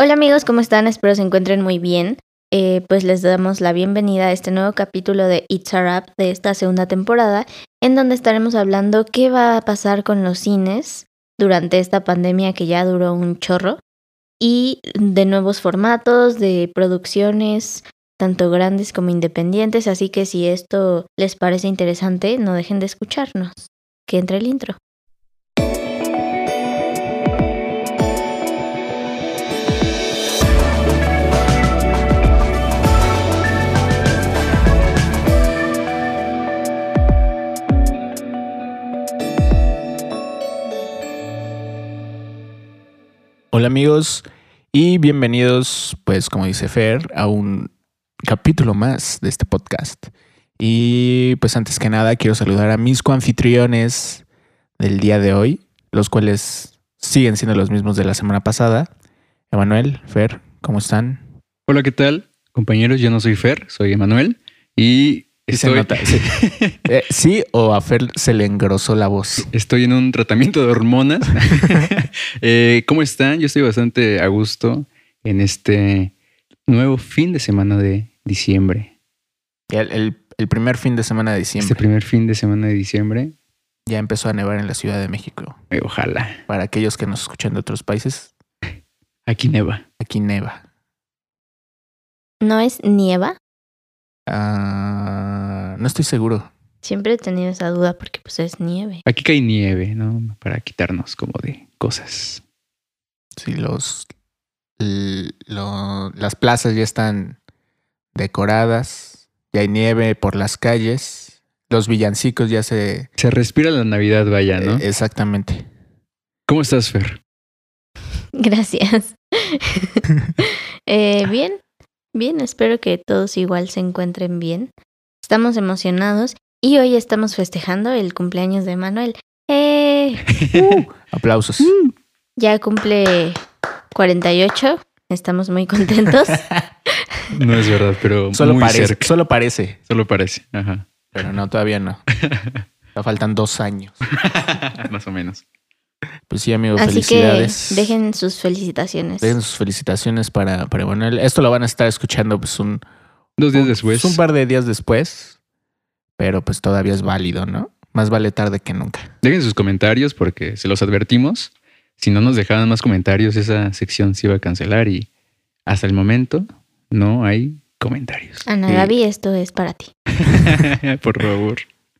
Hola amigos, ¿cómo están? Espero se encuentren muy bien. Eh, pues les damos la bienvenida a este nuevo capítulo de It's a Wrap de esta segunda temporada, en donde estaremos hablando qué va a pasar con los cines durante esta pandemia que ya duró un chorro y de nuevos formatos, de producciones, tanto grandes como independientes, así que si esto les parece interesante, no dejen de escucharnos. Que entre el intro. Hola amigos y bienvenidos, pues como dice Fer, a un capítulo más de este podcast. Y pues antes que nada quiero saludar a mis coanfitriones del día de hoy, los cuales siguen siendo los mismos de la semana pasada. Emanuel, Fer, ¿cómo están? Hola, ¿qué tal? Compañeros, yo no soy Fer, soy Emanuel y se nota. Sí. Eh, sí. o a Fer se le engrosó la voz. Estoy en un tratamiento de hormonas. Eh, ¿Cómo están? Yo estoy bastante a gusto en este nuevo fin de semana de diciembre. El, primer fin de semana de diciembre. Este primer fin de semana de diciembre. Ya empezó a nevar en la Ciudad de México. Eh, ojalá. Para aquellos que nos escuchan de otros países. Aquí neva. Aquí neva. ¿No es nieva? Ah, no estoy seguro. Siempre he tenido esa duda porque pues es nieve. Aquí cae nieve, ¿no? Para quitarnos como de cosas. Sí, los las plazas ya están decoradas, ya hay nieve por las calles, los villancicos ya se... Se respira la Navidad, vaya, ¿no? Eh, exactamente. ¿Cómo estás, Fer? Gracias. eh, bien, Bien, espero que todos igual se encuentren bien. Estamos emocionados y hoy estamos festejando el cumpleaños de Manuel. ¡Eh! Uh, aplausos. Mm. Ya cumple 48. Estamos muy contentos. no es verdad, pero solo muy parece. Cerca. Solo parece. Solo parece. Ajá. Pero no, todavía no. Faltan dos años. Más o menos. Pues sí, amigo, Así felicidades. Que dejen sus felicitaciones. Dejen sus felicitaciones para, para Emanuel. Esto lo van a estar escuchando pues un... Dos días después. Un par de días después. Pero pues todavía es válido, ¿no? Más vale tarde que nunca. Dejen sus comentarios porque se los advertimos. Si no nos dejaban más comentarios, esa sección se iba a cancelar y hasta el momento no hay comentarios. Ana Gaby, esto es para ti. Por favor.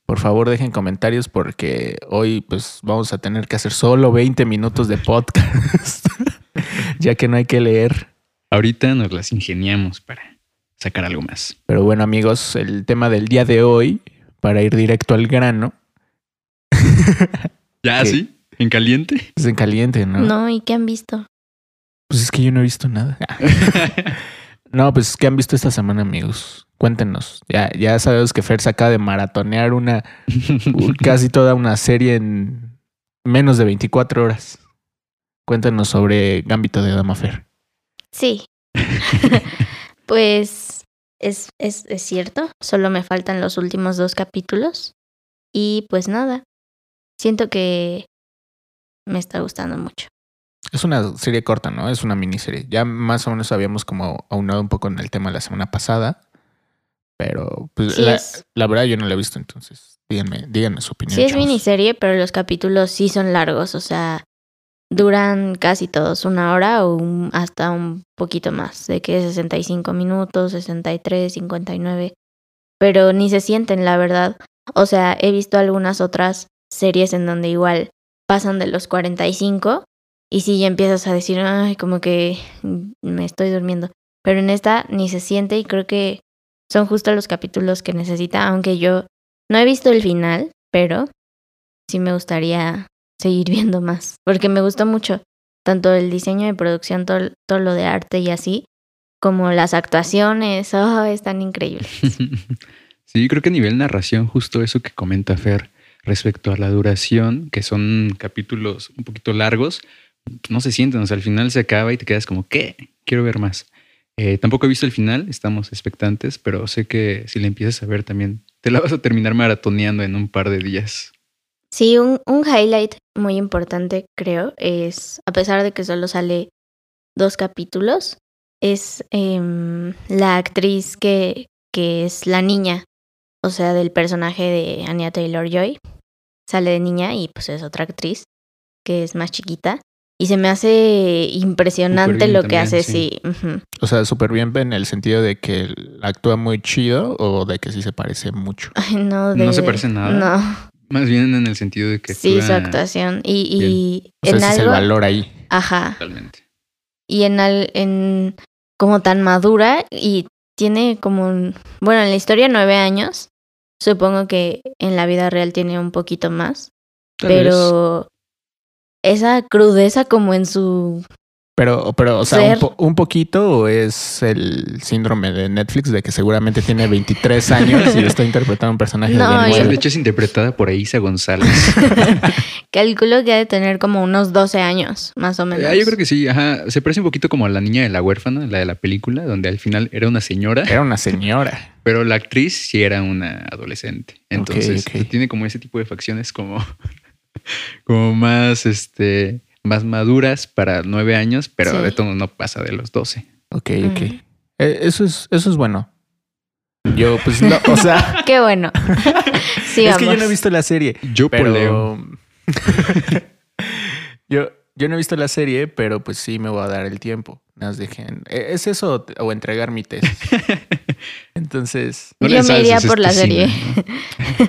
Por favor, dejen comentarios porque hoy pues vamos a tener que hacer solo 20 minutos de podcast, ya que no hay que leer. Ahorita nos las ingeniamos para sacar algo más. Pero bueno, amigos, el tema del día de hoy, para ir directo al grano. ¿Ya sí? ¿En caliente? Es pues, en caliente, ¿no? No, ¿y qué han visto? Pues es que yo no he visto nada. no, pues ¿qué han visto esta semana, amigos? Cuéntenos. Ya, ya sabemos que Fer se acaba de maratonear una casi toda una serie en menos de 24 horas. Cuéntenos sobre Gambito de Dama Fer. Sí. pues es, es, es cierto. Solo me faltan los últimos dos capítulos. Y pues nada. Siento que me está gustando mucho. Es una serie corta, ¿no? Es una miniserie. Ya más o menos habíamos como aunado un poco en el tema la semana pasada. Pero pues la, verdad yo no la he visto, entonces díganme, díganme su opinión. Sí es miniserie, pero los capítulos sí son largos, o sea, duran casi todos una hora o hasta un poquito más, de que 65 minutos, 63, 59, pero ni se sienten, la verdad. O sea, he visto algunas otras series en donde igual pasan de los 45 y sí ya empiezas a decir, ay, como que me estoy durmiendo. Pero en esta ni se siente y creo que son justo los capítulos que necesita, aunque yo no he visto el final, pero sí me gustaría seguir viendo más, porque me gustó mucho tanto el diseño de producción, todo, todo lo de arte y así, como las actuaciones, oh, están increíbles. sí, creo que a nivel narración, justo eso que comenta Fer respecto a la duración, que son capítulos un poquito largos, no se sienten, o sea, al final se acaba y te quedas como, ¿qué? Quiero ver más. Eh, tampoco he visto el final, estamos expectantes, pero sé que si la empiezas a ver también, te la vas a terminar maratoneando en un par de días. Sí, un, un highlight muy importante creo es, a pesar de que solo sale dos capítulos. Es em, la actriz que, que es la niña, o sea, del personaje de Anya Taylor Joy. Sale de niña y pues es otra actriz que es más chiquita. Y se me hace impresionante lo que también, hace, sí. O sea, súper bien en el sentido de que actúa muy chido o de que sí se parece mucho. Ay, no, No de- se parece nada. No, Más bien en el sentido de que sí, su actuación. Y, y O sea, en ese es el algo. valor ahí. Ajá. Totalmente. y en, al- en como tan madura y tiene como un, bueno, en la historia nueve años, supongo que en la vida real tiene un poquito más, Tal vez. Esa crudeza como en su, Pero, pero, o sea, un, po- un poquito o es el síndrome de Netflix de que seguramente tiene 23 años y está interpretando un personaje No, de yo- de 19. hecho es interpretada por Isa González. calculo que ha de tener como unos 12 años, más o menos. Ah, yo creo que sí, ajá. Se parece un poquito como a la niña de la huérfana, la de la película, donde al final era una señora, Era una señora. pero la actriz sí era una adolescente. Entonces tiene como ese tipo de facciones como, como más, este, más maduras para nueve años, pero Sí. de todo no pasa de los doce. Ok, ok. Mm. Eh, Eso es, eso es bueno. Yo, pues, no, o sea, Qué bueno. sí, es que yo no he visto la serie. Yo poleo. Pero yo, yo no he visto la serie, pero pues sí me voy a dar el tiempo. Nos dejen. eh, ¿Es eso o entregar mi tesis? Entonces, No Yo me iría por la serie. cine, ¿no?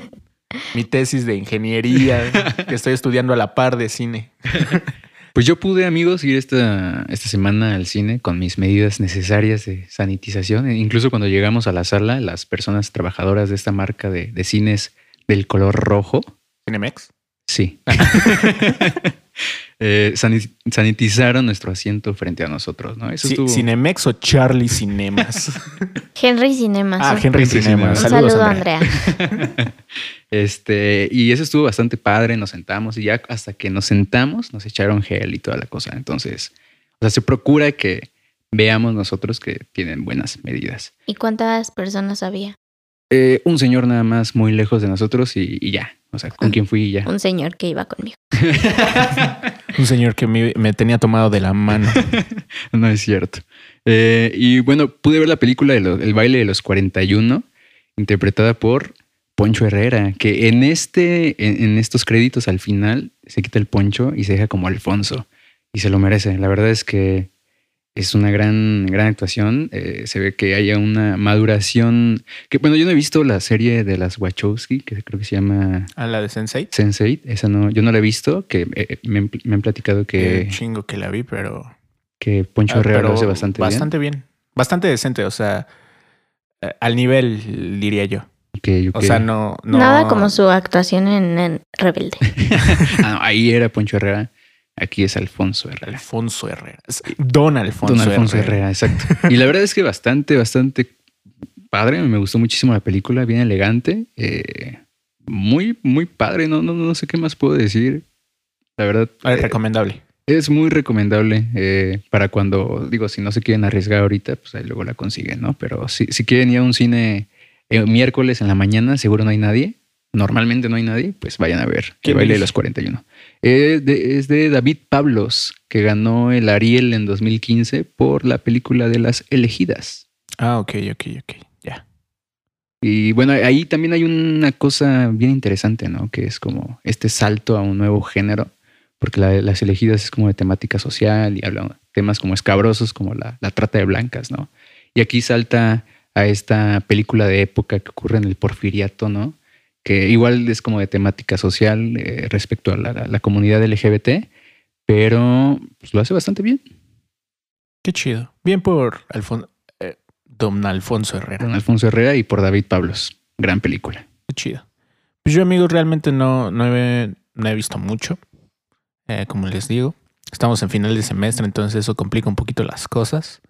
Mi tesis de ingeniería que estoy estudiando a la par de cine. Pues yo pude, amigos, ir esta, esta semana al cine con mis medidas necesarias de sanitización. E Incluso cuando llegamos a la sala, las personas trabajadoras de esta marca de, de cines del color rojo, ¿Cinemex? sí, eh, sani- sanitizaron nuestro asiento frente a nosotros, ¿no? Eso estuvo... ¿Cinemex o Charlie Cinemas? Henry Cinemas. ah, un- Henry Henry Cinemas. Cinemas. un Saludos, saludo, Andrea. Andrea. Este, y eso estuvo bastante padre, nos sentamos y ya hasta que nos sentamos nos echaron gel y toda la cosa. Entonces, o sea, se procura que veamos nosotros que tienen buenas medidas. ¿Y cuántas personas había? Eh, un señor nada más muy lejos de nosotros y, y ya. O sea, con Ah. quien fui y ya. Un señor que iba conmigo. Un señor que me, me tenía tomado de la mano. No es cierto. Eh, y bueno, pude ver la película de lo- El baile de los 41, interpretada por Poncho Herrera, que en, este, en, en estos créditos al final se quita el poncho y se deja como Alfonso. Y se lo merece. La verdad es que es una gran, gran actuación. Eh, se ve que haya una maduración. Que bueno, yo no he visto la serie de las Wachowski, que creo que se llama A la de Sensei. Sense8. Esa no, yo no la he visto, que eh, me, han- me han platicado Que que, chingo que la vi, pero. que Poncho ah, Herrera lo hace bastante, bien. Bastante bien. Bastante decente. O sea, eh, al nivel, diría yo. Ok, ok. O sea, no. no Nada como su actuación en, en Rebelde. Ah, no, ahí era Poncho Herrera. Aquí es Alfonso Herrera. Alfonso Herrera. Es Don Alfonso, Don Alfonso Herrera. Herrera. exacto. Y la verdad es que bastante, bastante padre. Me gustó muchísimo la película, bien elegante. eh, muy, muy padre. No, no, no sé qué más puedo decir. La verdad, Ah, eh, recomendable. es muy recomendable eh, para cuando, digo, si no se quieren arriesgar ahorita, pues ahí luego la consiguen, ¿no? Pero si, si quieren ir a un cine eh, miércoles en la mañana, seguro no hay nadie. Normalmente no hay nadie, pues vayan a ver El ¿Quién baile de los 41. Eh, de- es de David Pablos, que ganó el Ariel en 2015 por la película de las elegidas. Ah, ok, ok, ok. Ya. Y bueno, ahí también hay una cosa bien interesante, ¿no? Que es como este salto a un nuevo género, porque la las elegidas es como de temática social y habla de temas como escabrosos, como la, la trata de blancas, ¿no? Y aquí salta a esta película de época que ocurre en el porfiriato, ¿no? Que igual es como de temática social eh, respecto a la, la- la comunidad LGBT, pero pues, lo hace bastante bien. Qué chido. Bien por Alfon eh, Don Alfonso Herrera. Don Alfonso Herrera y por David Pablos. Gran película. Qué chido. Pues yo, amigos, realmente no, no, he, no he visto mucho. Eh, como les digo, estamos en final de semestre, entonces eso complica un poquito las cosas.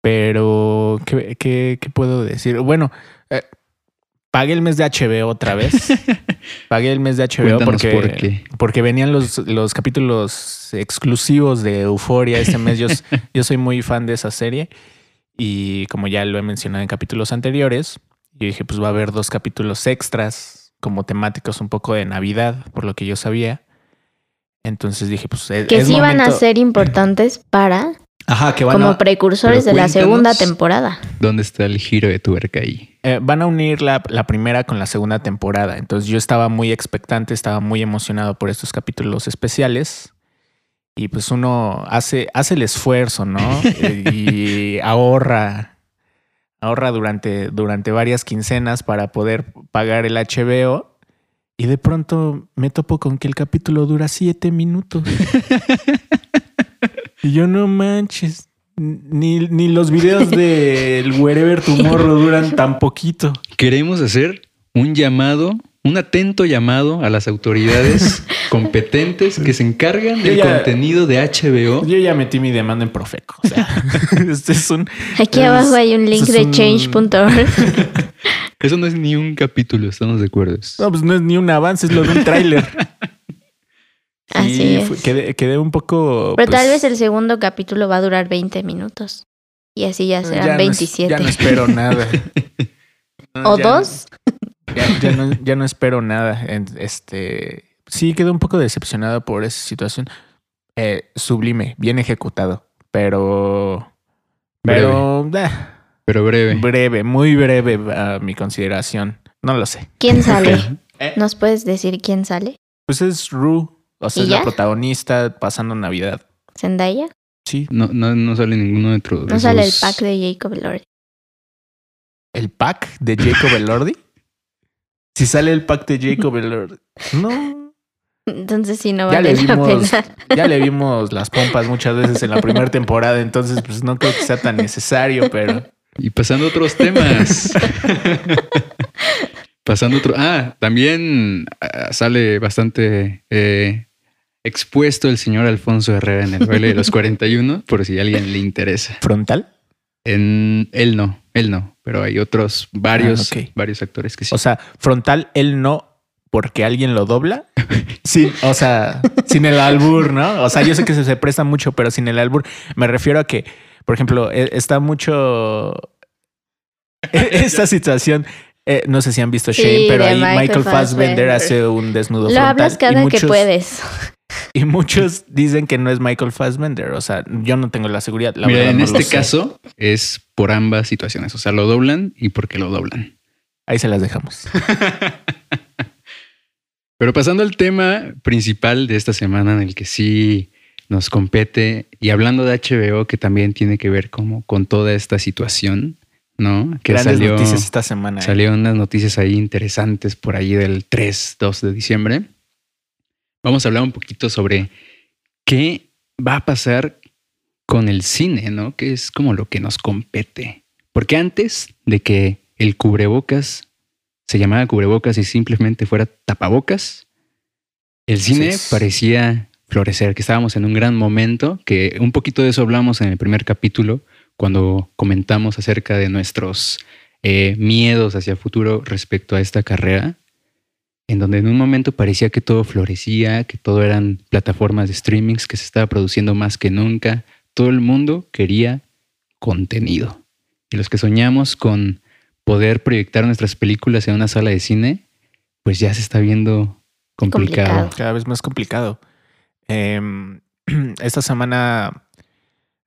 Pero, ¿qué, qué, qué puedo decir? Bueno, eh, pagué el mes de HBO otra vez. pagué el mes de HBO porque, por qué. porque venían los, los capítulos exclusivos de Euforia este mes. Yo, yo soy muy fan de esa serie. Y como ya lo he mencionado en capítulos anteriores, yo dije, pues va a haber dos capítulos extras, como temáticos un poco de Navidad, por lo que yo sabía. Entonces dije, pues es, Que es sí van a ser importantes para Ajá, que van como a, precursores de la segunda temporada. ¿Dónde está el giro de tuerca ahí? eh, van a unir la, la primera con la segunda temporada. Entonces yo estaba muy expectante, estaba muy emocionado por estos capítulos especiales. Y pues uno hace, hace el esfuerzo, ¿no? Eh, y ahorra, ahorra durante, durante varias quincenas para poder pagar el HBO. Y de pronto me topo con que el capítulo dura siete minutos. y yo no manches. Ni, ni los videos del Wherever Tomorrow duran tan poquito. Queremos hacer un llamado, un atento llamado a las autoridades competentes que se encargan del ya- contenido de HBO. Yo ya metí mi demanda en Profeco. O sea, este es un. Aquí es- abajo hay un link de un- change.org. Eso no es ni un capítulo, estamos de acuerdo. No, pues no es ni un avance, es lo de un tráiler. Así es. quedé, quedé un poco. Pero pues, tal vez el segundo capítulo va a durar 20 minutos. Y así ya serán ya no es- 27. ya no espero nada. No, ¿O ya- dos? Ya, ya no, ya no espero nada. Este, sí, quedé un poco decepcionado por esa situación. Eh, sublime, bien ejecutado, pero, pero eh, Pero breve. breve, muy breve a mi consideración. No lo sé. ¿Quién sale? Eh. ¿Nos puedes decir quién sale? Pues es Rue, o sea, ¿Y es la ya? protagonista pasando Navidad. ¿Zendaya? Sí, No, no, no sale ninguno de otro. de No sale el pack de Jacob Lord. el pack de Jacob Elordi. Si sale el pack de Jacob Elordi. No. Entonces sí, no Ya vale le la vimos, pena. ya le vimos las pompas muchas veces en la primera temporada, entonces pues no creo que sea tan necesario, pero Y pasando a otros temas. pasando a otro. Ah, también ah, sale bastante eh, expuesto el señor Alfonso Herrera en el baile de los 41, por si a alguien le interesa. frontal. En él no, él no, pero hay otros varios, Ah, varios actores que sí. O sea, frontal él no porque alguien lo dobla. Sí, o sea, sin el albur, ¿no? O sea, yo sé que se, se presta mucho, pero sin el albur. Me refiero a que, por ejemplo, e- está mucho e- esta situación. eh, no sé si han visto Sí, Shane, pero ahí Michael Michael Fassbender Fassbender. hace un desnudo Lo frontal. hablas y cada que muchos- puedes. Y muchos dicen que no es Michael Fassbender. O sea, yo no tengo la seguridad. La Mira, verdad, en no este sé. caso es por ambas situaciones. O sea, lo doblan y porque lo doblan. Ahí se las dejamos. Pero pasando al tema principal de esta semana en el que sí nos compete y hablando de HBO que también tiene que ver como con toda esta situación, ¿no? Que Grandes salió, noticias esta semana. ¿eh? salieron unas noticias ahí interesantes por ahí del 3, 2 de diciembre. Vamos a hablar un poquito sobre qué va a pasar con el cine, ¿no? Que es como lo que nos compete. Porque antes de que el cubrebocas se llamara cubrebocas y simplemente fuera tapabocas, el cine parecía florecer, que estábamos en un gran momento, que un poquito de eso hablamos en el primer capítulo, cuando comentamos acerca de nuestros eh, miedos hacia el futuro respecto a esta carrera, en donde en un momento parecía que todo florecía, que todo eran plataformas de streamings, que se estaba produciendo más que nunca, todo el mundo quería contenido. Y los que soñamos con poder proyectar nuestras películas en una sala de cine, pues ya se está viendo complicado. Complicado. Cada vez más complicado. Em, esta semana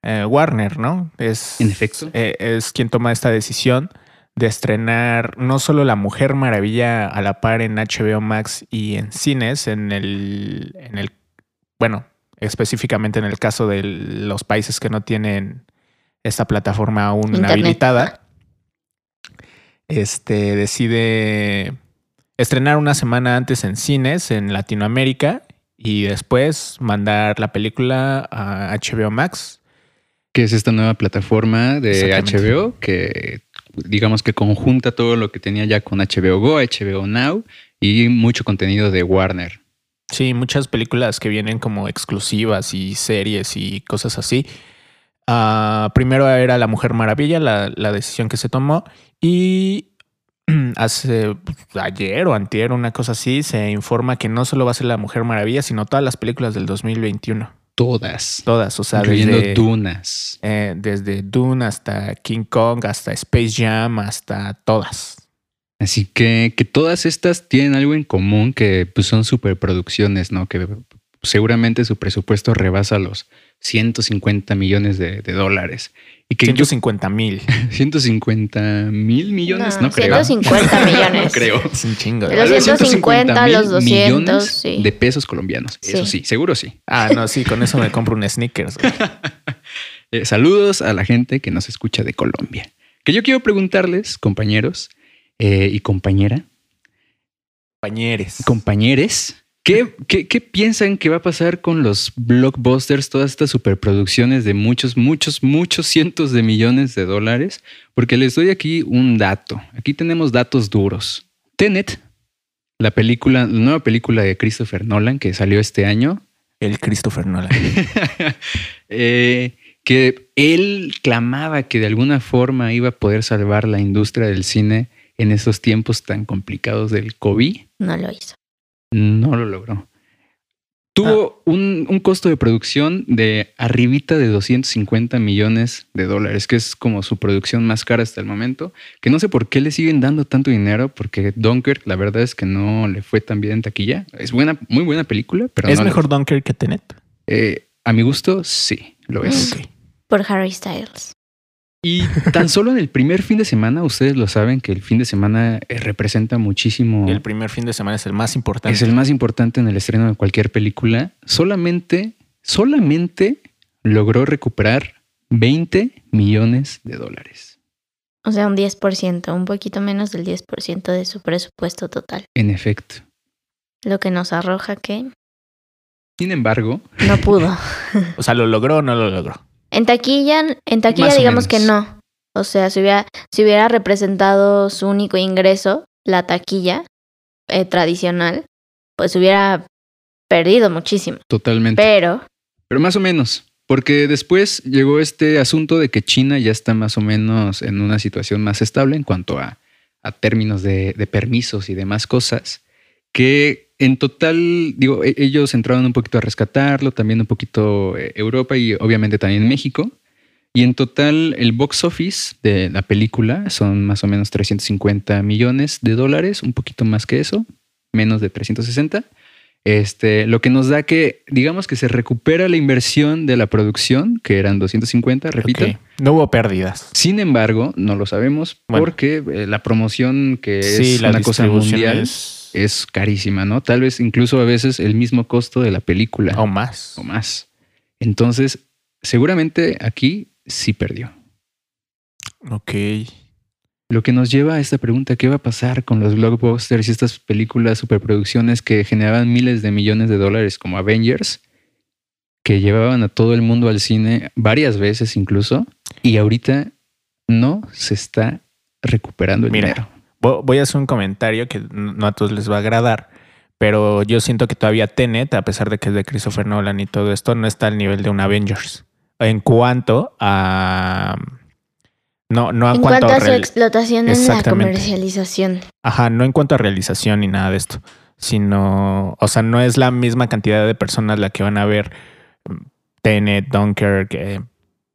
eh, Warner, ¿no? Es, En efecto. eh, es quien toma esta decisión de estrenar no solo La Mujer Maravilla a la par en HBO Max y en cines, en el, en el bueno, específicamente en el caso de los países que no tienen esta plataforma aún Internet. habilitada, este decide estrenar una semana antes en cines en Latinoamérica y después mandar la película a HBO Max. que es esta nueva plataforma de. HBO que digamos que conjunta todo lo que tenía ya con HBO Go, HBO Now y mucho contenido de Warner. Sí, muchas películas que vienen como exclusivas y series y cosas así. Ah, primero era La Mujer Maravilla, la, la decisión que se tomó. Y hace pues, ayer o antier, una cosa así, se informa que no solo va a ser La Mujer Maravilla, sino todas las películas del 2021. Todas. Todas, o sea, incluyendo desde, Dunas. eh, desde Dune hasta King Kong, hasta Space Jam, hasta todas. Así que, que todas estas tienen algo en común que pues, son superproducciones, ¿no? Que seguramente su presupuesto rebasa los 150 millones de, de dólares. Y que yo- 150 mil. 150 mil millones, no, creo. 150 millones. No creo. Es un chingo. De los Tal vez 150, los 200, millones sí. de pesos colombianos. Eso Sí. seguro sí. Ah, no, sí, con eso me compro un sneakers. Eh, saludos a la gente que nos escucha de Colombia. Que yo quiero preguntarles, compañeros eh, y compañera, Compañeros. compañeres, ¿qué, qué, qué piensan que va a pasar con los blockbusters, todas estas superproducciones de muchos, muchos, muchos cientos de millones de dólares? Porque les doy aquí un dato. Aquí tenemos datos duros. Tenet, la película, la nueva película de Christopher Nolan que salió este año, El Christopher Nolan. eh, que él clamaba que de alguna forma iba a poder salvar la industria del cine en estos tiempos tan complicados del COVID. No lo hizo. No lo logró. Tuvo un, un costo de producción de arribita de 250 millones de dólares, que es como su producción más cara hasta el momento, que no sé por qué le siguen dando tanto dinero, porque Dunkirk la verdad es que no le fue tan bien en taquilla. Es buena, muy buena película, pero ¿Es no le- mejor Dunker que Tenet? Eh, a mi gusto, sí, lo es. Ok. Por Harry Styles. Y tan solo en el primer fin de semana, ustedes lo saben que el fin de semana eh, representa muchísimo. El primer fin de semana es el más importante. Es el más importante en el estreno de cualquier película. Solamente, solamente logró recuperar 20 millones de dólares. O sea, un 10%, un poquito menos del 10% de su presupuesto total. En efecto. Lo que nos arroja que Sin embargo, no pudo. O sea, ¿lo logró o no lo logró? En taquilla, en taquilla Más digamos que no. O sea, si hubiera, si hubiera representado su único ingreso, la taquilla eh, tradicional, pues hubiera perdido muchísimo. totalmente. Pero Pero más o menos. Porque después llegó este asunto de que China ya está más o menos en una situación más estable en cuanto a, a términos de, de permisos y demás cosas. Que en total, digo, e- ellos entraron un poquito a rescatarlo, también un poquito eh, Europa y obviamente también México. Y en total, el box office de la película son más o menos 350 millones de dólares, un poquito más que eso, menos de 360. Este, lo que nos da que, digamos que se recupera la inversión de la producción, que eran 250, repito. Ok. No hubo pérdidas. Sin embargo, no lo sabemos Bueno. porque eh, la promoción, que sí, es una cosa mundial, es... es carísima, ¿no? Tal vez incluso a veces el mismo costo de la película O más. o más. Entonces, seguramente aquí sí perdió. Ok. Lo que nos lleva a esta pregunta, ¿qué va a pasar con los blockbusters y estas películas, superproducciones que generaban miles de millones de dólares como Avengers, que llevaban a todo el mundo al cine varias veces incluso, y ahorita no se está recuperando el Mira. dinero? Vo- Voy a hacer un comentario que no a todos les va a agradar, pero yo siento que todavía Tenet, a pesar de que es de Christopher Nolan y todo esto, no está al nivel de un Avengers. En cuanto a... No, no en, en cuanto, cuanto a a... su explotación en la comercialización. Ajá, no en cuanto a realización ni nada de esto, sino... O sea, no es la misma cantidad de personas la que van a ver Tenet, Dunkirk, eh,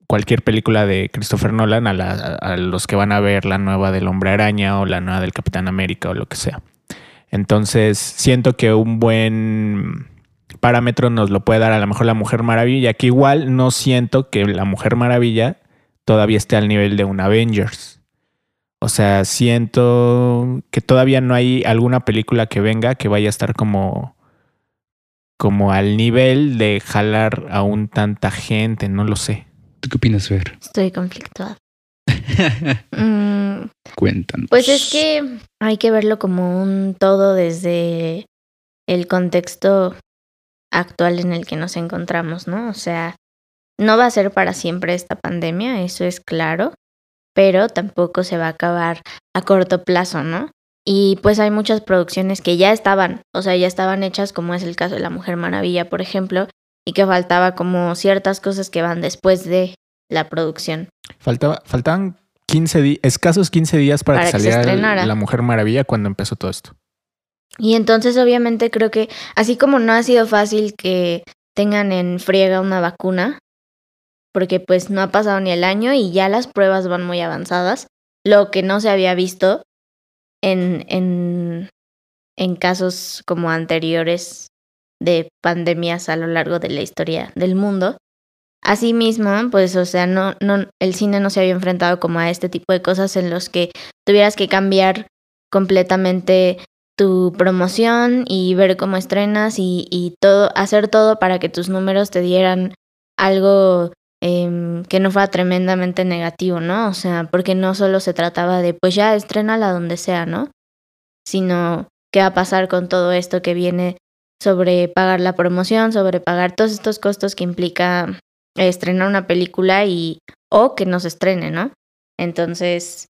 cualquier película de Christopher Nolan a, la- a los que van a ver la nueva del Hombre Araña o la nueva del Capitán América o lo que sea. Entonces, siento que un buen parámetro nos lo puede dar a lo mejor la Mujer Maravilla, que igual no siento que la Mujer Maravilla todavía esté al nivel de un Avengers. O sea, siento que todavía no hay alguna película que venga que vaya a estar como como al nivel de jalar aún tanta gente, no lo sé. ¿Tú qué opinas, Fer? Estoy conflictuada. Mm, Cuéntanos. Pues es que hay que verlo como un todo desde el contexto actual en el que nos encontramos, ¿no? O sea, no va a ser para siempre esta pandemia, eso es claro, pero tampoco se va a acabar a corto plazo, ¿no? Y pues hay muchas producciones que ya estaban, o sea, ya estaban hechas, como es el caso de La Mujer Maravilla, por ejemplo, y que faltaba como ciertas cosas que van después de la producción. Faltaba, faltaban 15 días, escasos 15 días para, Para que que saliera. La Mujer Maravilla cuando empezó todo esto. Y entonces obviamente creo que así como no ha sido fácil que tengan en friega una vacuna, porque pues no ha pasado ni el año y ya las pruebas van muy avanzadas, lo que no se había visto en, en, en casos como anteriores de pandemias a lo largo de la historia del mundo. Asimismo, pues, o sea, no, no, el cine no se había enfrentado como a este tipo de cosas en los que tuvieras que cambiar completamente tu promoción y ver cómo estrenas y, y todo, hacer todo para que tus números te dieran algo eh, que no fuera tremendamente negativo, ¿no? O sea, porque no solo se trataba de, pues ya estrenala donde sea, ¿no? Sino qué va a pasar con todo esto que viene sobre pagar la promoción, sobre pagar todos estos costos que implica estrenar una película y o que no se estrene, ¿no? Entonces,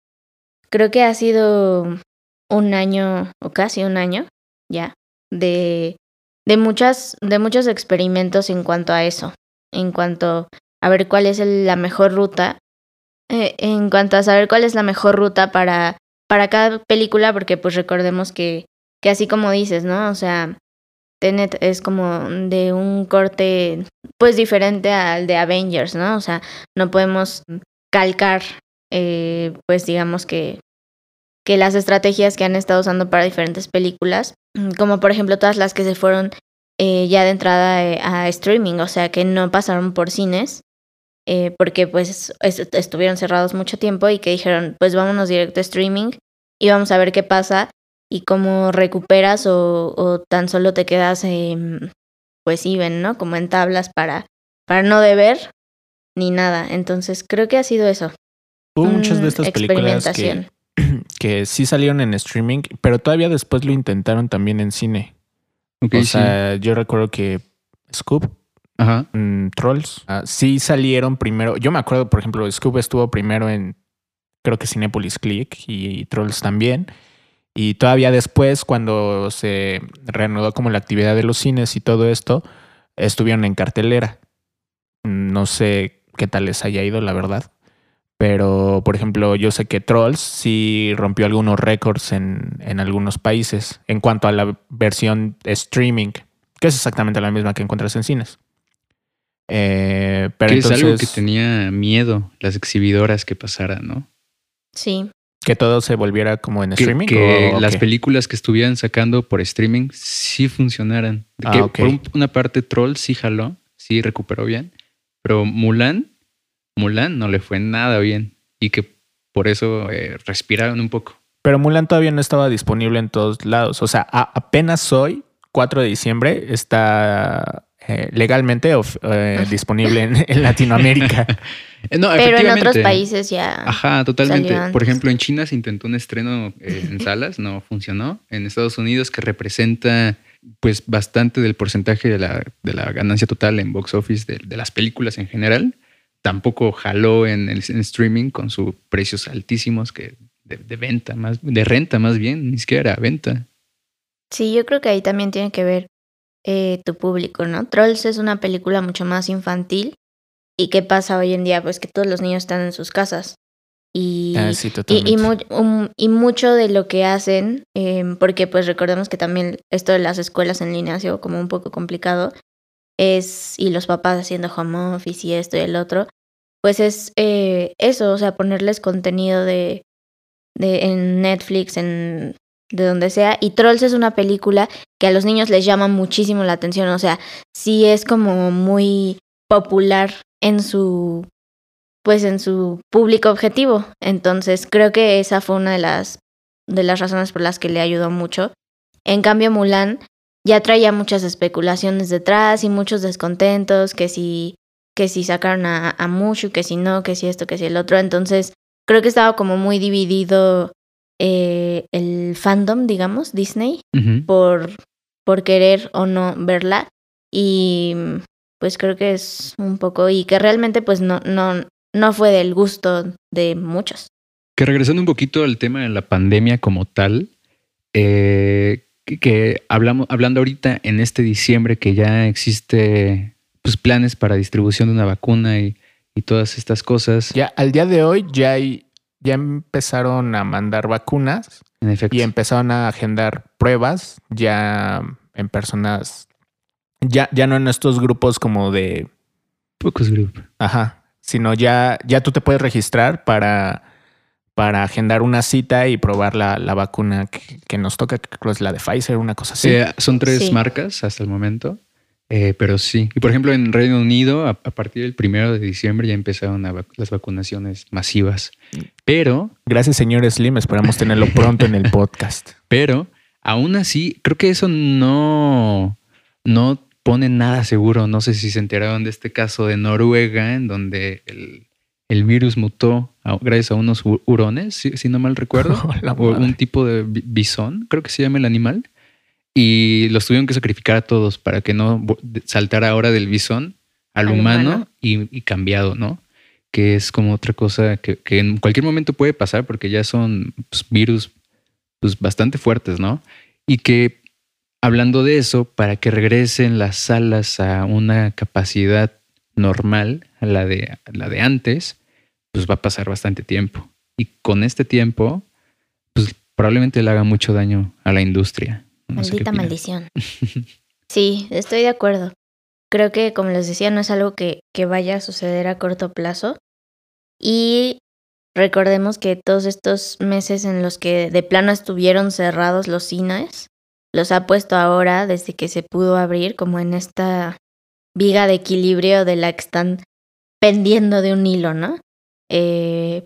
creo que ha sido un año o casi un año ya de de muchas de muchos experimentos en cuanto a eso, en cuanto a ver cuál es la mejor ruta, eh, en cuanto a saber cuál es la mejor ruta para para cada película, porque pues recordemos que que así como dices, ¿no? O sea, Es como de un corte pues diferente al de Avengers, ¿no? O sea, no podemos calcar, eh, pues digamos que, que las estrategias que han estado usando para diferentes películas, como por ejemplo todas las que se fueron eh, ya de entrada eh, a streaming, o sea, que no pasaron por cines, porque pues est- estuvieron cerrados mucho tiempo y que dijeron, pues vámonos directo a streaming y vamos a ver qué pasa y cómo recuperas o, o tan solo te quedas pues even, ¿no? Como en tablas para, para no deber ni nada. Entonces creo que ha sido eso. Hubo muchas de estas películas que, experimentación. que sí salieron en streaming, pero todavía después lo intentaron también en cine. Ok, o sí. sea, yo recuerdo que Scoop, Ajá. mm, Trolls, ah, sí salieron primero. Yo me acuerdo, por ejemplo, Scoop estuvo primero en, creo que Cinepolis Click y, y Trolls también. Y todavía después, cuando se reanudó como la actividad de los cines y todo esto, estuvieron en cartelera. No sé qué tal les haya ido, la verdad. Pero, por ejemplo, yo sé que Trolls sí rompió algunos récords en, en algunos países en cuanto a la versión streaming, que es exactamente la misma que encuentras en cines. Eh, pero que entonces, es algo que tenía miedo las exhibidoras que pasara, ¿no? Sí. Que todo se volviera como en Que, streaming. que ¿o las películas que estuvieran sacando por streaming sí funcionaran. Ah, que por un- una parte Troll sí jaló, sí recuperó bien, pero Mulan, Mulan no le fue nada bien y que por eso eh, respiraron un poco. Pero Mulan todavía no estaba disponible en todos lados. O sea, a- apenas hoy, 4 de diciembre, está eh, legalmente of- eh, disponible en, en Latinoamérica. No, Pero en otros países ya. Ajá, totalmente. salió antes. Por ejemplo, en China se intentó un estreno eh, en salas, no funcionó. En Estados Unidos, que representa pues bastante del porcentaje de la, de la ganancia total en box office de, de las películas en general, tampoco jaló en, el- en streaming con sus precios altísimos que de, de venta, más de renta más bien, ni siquiera era venta. Sí, yo creo que ahí también tiene que ver eh, tu público, ¿no? Trolls es una película mucho más infantil. ¿Y qué pasa hoy en día? Pues que todos los niños están en sus casas. Y, Ah, sí, y, totalmente. y, mu- um, y mucho de lo que hacen, em, porque pues recordemos que también esto de las escuelas en línea ha sido como un poco complicado, es, y los papás haciendo home office y esto y el otro, pues es eh, eso, o sea, ponerles contenido de, de en Netflix, en de donde sea. Y Trolls es una película que a los niños les llama muchísimo la atención, o sea, sí es como muy popular en su pues en su público objetivo. Entonces, creo que esa fue una de las de las razones por las que le ayudó mucho. En cambio, Mulan ya traía muchas especulaciones detrás y muchos descontentos, que si que si sacaron a, a Mushu, que si no, que si esto, que si el otro. Entonces, creo que estaba como muy dividido eh, el fandom, digamos, Disney, por, por querer o no verla. Y pues creo que es un poco, y que realmente pues no, no, no fue del gusto de muchos. Que regresando un poquito al tema de la pandemia como tal, eh, que, que hablamos, hablando ahorita en este diciembre que ya existe pues, planes para distribución de una vacuna y, y todas estas cosas. Ya al día de hoy ya hay, ya empezaron a mandar vacunas en efecto. y empezaron a agendar pruebas ya en personas, ya, ya no en estos grupos como de, Pocos grupos. ajá, sino ya, ya tú te puedes registrar para, para agendar una cita y probar la, la vacuna que, que nos toca, que creo es la de Pfizer, una cosa así. Eh, son tres Sí. marcas hasta el momento, eh, pero sí. Y por ejemplo, en Reino Unido, a, a partir del primero de diciembre ya empezaron vac- las vacunaciones masivas. Pero, Gracias, señor Slim. Esperamos tenerlo pronto en el podcast. pero, aún así, creo que eso no, no pone nada seguro. No sé si se enteraron de este caso de Noruega, en donde el, el virus mutó a- gracias a unos hu- hurones, si, si no mal recuerdo. O un tipo de bi- bisón, creo que se llama el animal. Y los tuvieron que sacrificar a todos para que no saltara ahora del bisón al, Al humano, humano. Y, y cambiado, ¿no? Que es como otra cosa que, que en cualquier momento puede pasar porque ya son pues, virus pues, bastante fuertes, ¿no? Y que hablando de eso, para que regresen las salas a una capacidad normal, a la de, a la de antes, pues va a pasar bastante tiempo. Y con este tiempo, pues probablemente le haga mucho daño a la industria. No Maldita maldición. Sí, estoy de acuerdo. Creo que, como les decía, no es algo que, que vaya a suceder a corto plazo. Y recordemos que todos estos meses en los que de plano estuvieron cerrados los cines, los ha puesto ahora desde que se pudo abrir, como en esta viga de equilibrio de la que están pendiendo de un hilo, ¿no? Eh,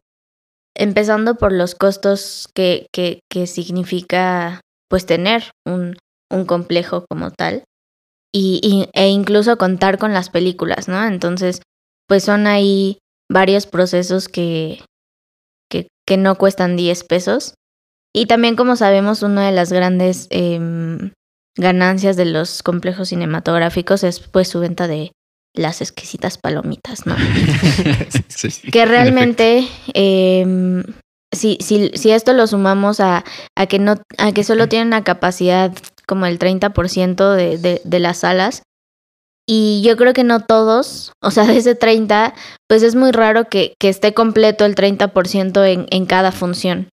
empezando por los costos que, que, que significa pues tener un, un complejo como tal y, y- e incluso contar con las películas, ¿no? Entonces, pues son ahí varios procesos que, que, que no cuestan 10 pesos. Y también, como sabemos, una de las grandes em, ganancias de los complejos cinematográficos es pues su venta de las exquisitas palomitas, ¿no? Sí, sí, que en realmente em, si, si, si esto lo sumamos a, a que no a que solo tienen una capacidad como el 30% de, de, de las salas y yo creo que no todos, o sea, de ese 30, pues es muy raro que, que esté completo el 30% en, en cada función.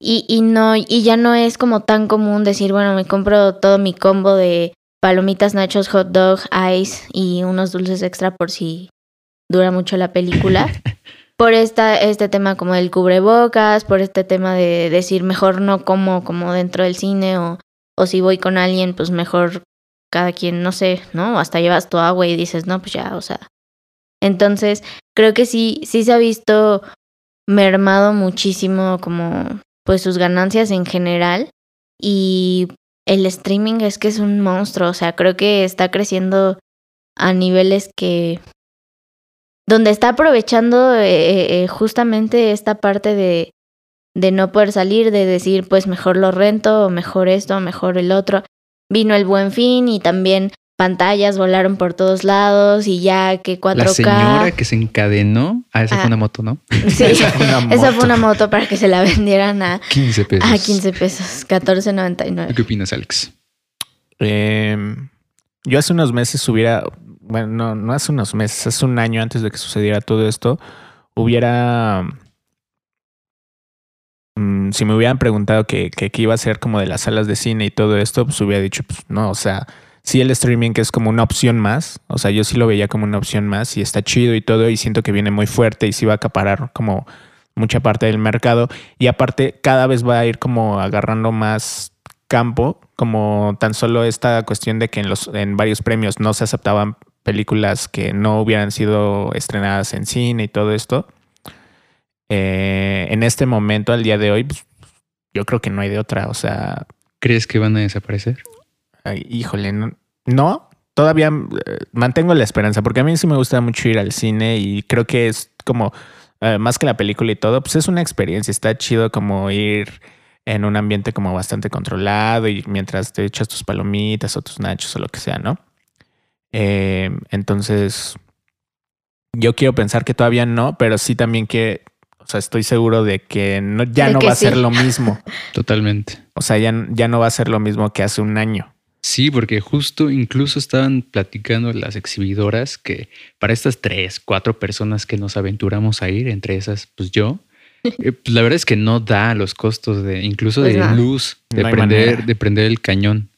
Y, y no, y ya no es como tan común decir, bueno, me compro todo mi combo de palomitas, nachos, hot dog, ice y unos dulces extra por si dura mucho la película. por esta, este tema como del cubrebocas, por este tema de decir mejor no como como dentro del cine o, o si voy con alguien, pues mejor cada quien, no sé, ¿no? Hasta llevas tu agua y dices, no, pues ya, o sea. Entonces, creo que sí, sí se ha visto mermado muchísimo como pues sus ganancias en general y el streaming es que es un monstruo, o sea, creo que está creciendo a niveles que donde está aprovechando eh, eh, justamente esta parte de, de no poder salir, de decir, pues mejor lo rento, o mejor esto, o mejor el otro. Vino el buen fin y también pantallas volaron por todos lados y ya que 4K. La señora que se encadenó. Ah, esa Ah. fue una moto, ¿no? Sí, Esa fue una esa moto. fue una moto para que se la vendieran a, 15 pesos. a 15 pesos, ¿Tú 14.99. qué opinas, Alex? Em, yo hace unos meses hubiera, bueno, no, no hace unos meses, hace un año antes de que sucediera todo esto, hubiera, mm, si me hubieran preguntado que, que, iba a ser como de las salas de cine y todo esto, pues hubiera dicho, pues no, o sea, sí el streaming que es como una opción más, o sea, yo sí lo veía como una opción más y está chido y todo y siento que viene muy fuerte y sí va a acaparar como mucha parte del mercado. Y aparte cada vez va a ir como agarrando más campo, como tan solo esta cuestión de que en los en varios premios no se aceptaban películas que no hubieran sido estrenadas en cine y todo esto. Eh, en este momento, al día de hoy, pues, yo creo que no hay de otra. O sea, ¿Crees que van a desaparecer? ay, híjole, no, no, todavía eh, mantengo la esperanza, porque a mí sí me gusta mucho ir al cine y creo que es como, eh, más que la película y todo, pues es una experiencia, está chido como ir en un ambiente como bastante controlado y mientras te echas tus palomitas o tus nachos o lo que sea, ¿no? Eh, entonces, yo quiero pensar que todavía no, pero sí también que, o sea, estoy seguro de que no, ya De no que va a ser lo mismo. Totalmente. O sea, ya, ya no va a ser lo mismo que hace un año. Sí, porque justo incluso estaban platicando las exhibidoras que para estas tres, cuatro personas que nos aventuramos a ir, entre esas, pues yo, eh, pues la verdad es que no da los costos de incluso Pues de luz, de No prender, de prender el cañón.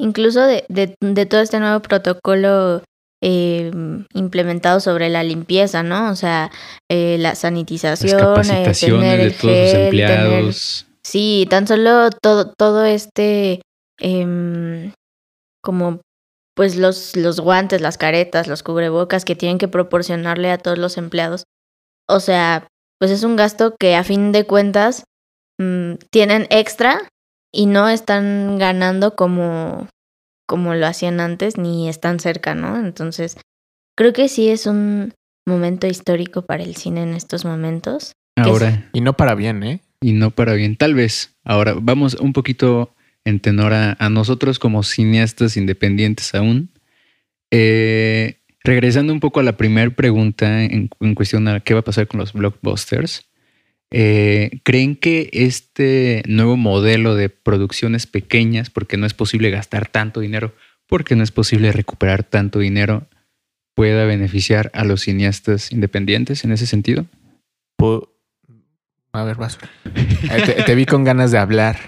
Incluso de, de, de todo este nuevo protocolo eh, implementado sobre la limpieza, ¿no? O sea, eh, la sanitización, Las eh, capacitaciones tener de todos los gel, tener- empleados. Sí, tan solo todo, todo este, em, como pues los, los guantes, las caretas, los cubrebocas que tienen que proporcionarle a todos los empleados. O sea, pues es un gasto que a fin de cuentas mm, tienen extra y no están ganando como, como lo hacían antes ni están cerca, ¿no? Entonces, creo que sí es un momento histórico para el cine en estos momentos. es- Ahora, Y no para bien, ¿eh? y no para bien. Tal vez. Ahora, vamos un poquito en tenor a, a nosotros como cineastas independientes aún. Eh, regresando un poco a la primera pregunta en, en cuestión a qué va a pasar con los blockbusters. Eh, ¿Creen que este nuevo modelo de producciones pequeñas, porque no es posible gastar tanto dinero, porque no es posible recuperar tanto dinero, pueda beneficiar a los cineastas independientes en ese sentido? Po- A ver, vas. Eh, Te, te vi con ganas de hablar.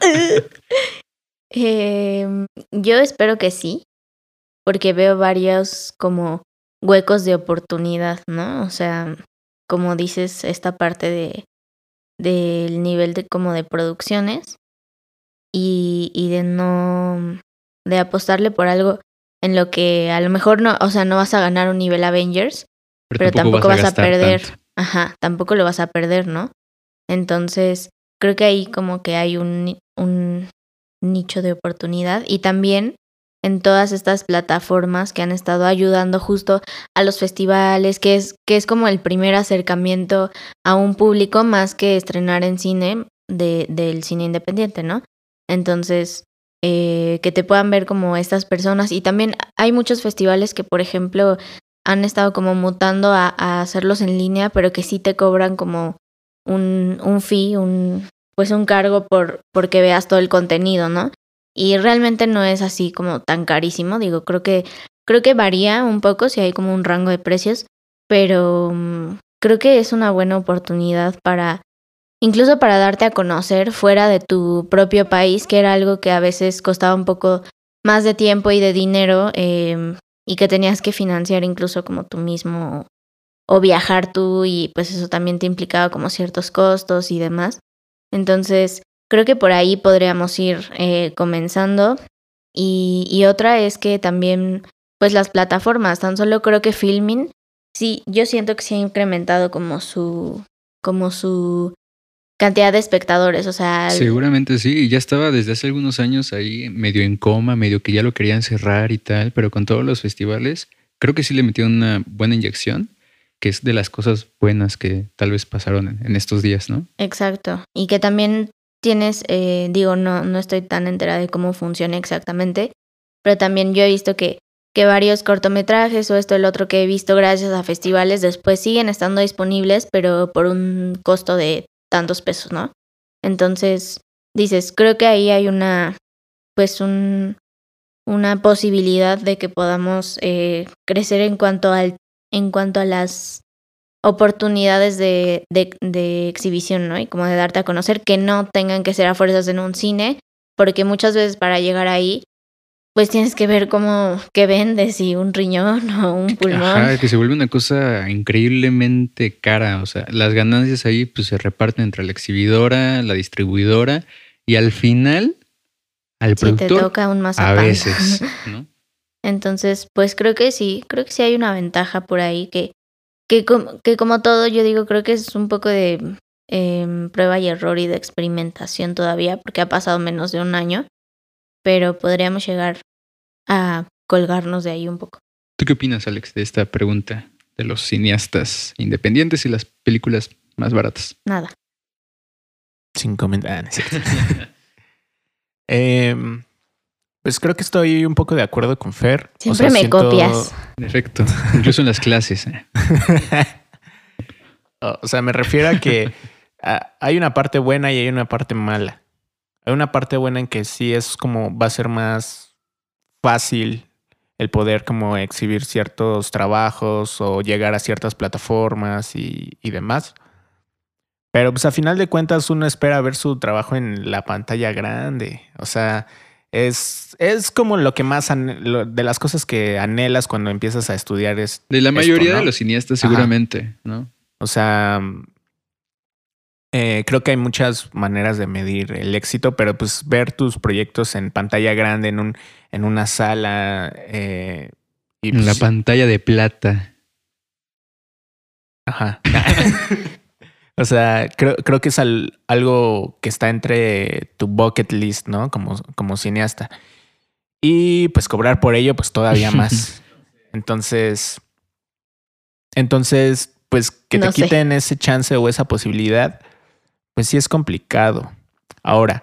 Em, yo espero que sí, porque veo varios como huecos de oportunidad, ¿no? O sea, como dices, esta parte de del nivel de como de producciones y, y de no de apostarle por algo en lo que a lo mejor no, o sea, no vas a ganar un nivel Avengers, pero tampoco vas a perder. tanto. Ajá, tampoco lo vas a perder, ¿no? Entonces, creo que ahí como que hay un, un nicho de oportunidad y también en todas estas plataformas que han estado ayudando justo a los festivales, que es, que es como el primer acercamiento a un público más que estrenar en cine de, del cine independiente, ¿no? Entonces, eh, que te puedan ver como estas personas y también hay muchos festivales que, por ejemplo, han estado como mutando a, a hacerlos en línea, pero que sí te cobran como un, un fee, un pues un cargo por porque veas todo el contenido, ¿no? Y realmente no es así como tan carísimo, digo, creo que creo que varía un poco si hay como un rango de precios, pero mm, creo que es una buena oportunidad para incluso para darte a conocer fuera de tu propio país, que era algo que a veces costaba un poco más de tiempo y de dinero eh, y que tenías que financiar incluso como tú mismo o viajar tú y pues eso también te implicaba como ciertos costos y demás. Entonces, creo que por ahí podríamos ir eh, comenzando. Y, y otra es que también, pues las plataformas, tan solo creo que Filmin, sí, yo siento que se ha incrementado como su, como su cantidad de espectadores, o sea, Seguramente sí, ya estaba desde hace algunos años ahí medio en coma, medio que ya lo querían cerrar y tal, pero con todos los festivales, creo que sí le metió una buena inyección, que es de las cosas buenas que tal vez pasaron en estos días, ¿no? Exacto. Y que también tienes, eh, digo, no, no estoy tan enterada de cómo funciona exactamente, pero también yo he visto que, que varios cortometrajes o esto, el otro que he visto gracias a festivales, después siguen estando disponibles, pero por un costo de tantos pesos, ¿no? Entonces, dices, creo que ahí hay una, pues un, una posibilidad de que podamos eh, crecer en cuanto al, en cuanto a las oportunidades de, de, de, exhibición, ¿no? Y como de darte a conocer, que no tengan que ser a fuerzas en un cine, porque muchas veces para llegar ahí, pues tienes que ver cómo, qué vendes, si un riñón o un pulmón. Ajá, que se vuelve una cosa increíblemente cara, o sea, las ganancias ahí pues se reparten entre la exhibidora, la distribuidora y al final al Sí, te productor toca un a mazapán. veces, ¿no? Entonces, pues creo que sí, creo que sí hay una ventaja por ahí que, que, com- que como todo, yo digo, creo que es un poco de em, prueba y error y de experimentación todavía, porque ha pasado menos de un año, pero podríamos llegar a colgarnos de ahí un poco. ¿Tú qué opinas, Alex, de esta pregunta de los cineastas independientes y las películas más baratas? Nada. Sin comentar. Ah, no. Em, pues creo que estoy un poco de acuerdo con Fer. O Siempre sea, me siento- copias. En efecto, incluso en las clases. ¿eh? o sea, me refiero a que a- hay una parte buena y hay una parte mala. Hay una parte buena en que sí es como va a ser más fácil el poder como exhibir ciertos trabajos o llegar a ciertas plataformas y, y demás. Pero pues a final de cuentas uno espera ver su trabajo en la pantalla grande. O sea, es, es como lo que más lo- de las cosas que anhelas cuando empiezas a estudiar es De la esto, mayoría ¿no? de los cineastas, Ajá. seguramente, ¿no? O sea, eh, creo que hay muchas maneras de medir el éxito, pero pues ver tus proyectos en pantalla grande, en un, en una sala, eh, y En la pues, pantalla de plata. Ajá. o sea, creo, creo que es al- algo que está entre tu bucket list, ¿no? Como, como cineasta. Y pues cobrar por ello, pues todavía más. Entonces, entonces, pues que te No sé. quiten ese chance o esa posibilidad, pues sí es complicado. Ahora,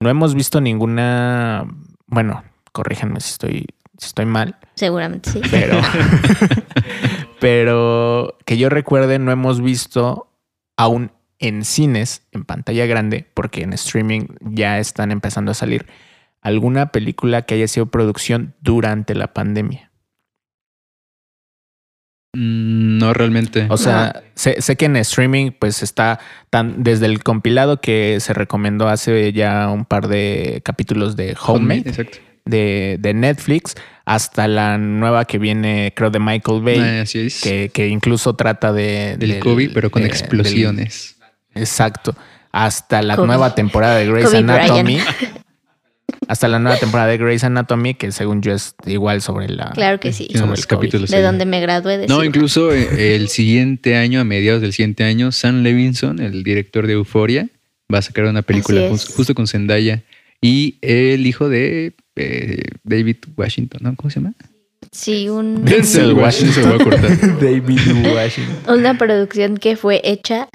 no hemos visto ninguna, bueno, corríjanme si estoy, si estoy mal, Seguramente sí. pero, pero que yo recuerde, no hemos visto aún en cines, en pantalla grande, porque en streaming ya están empezando a salir, alguna película que haya sido producción durante la pandemia. Mm, No realmente. O sea, sé, sé que en streaming pues está tan desde el compilado que se recomendó hace ya un par de capítulos de Homemade Exacto. De, de Netflix hasta la nueva que viene creo de Michael Bay. Ah, así es. que, que incluso trata de... del COVID, pero con de- explosiones. del- exacto. Hasta la Kobe. nueva temporada de Grey's Kobe Anatomy. Hasta la nueva temporada de Grey's Anatomy, que según yo es igual sobre la... Claro que sí. Sobre COVID. capítulos De donde me gradué de No, incluso eh, el siguiente año, a mediados del siguiente año, Sam Levinson, el director de Euforia, va a sacar una película justo con Zendaya y el hijo de eh, David Washington, ¿no? ¿Cómo se llama? Sí, un, Denzel Washington. Se lo voy a cortar. David Washington. una producción que fue hecha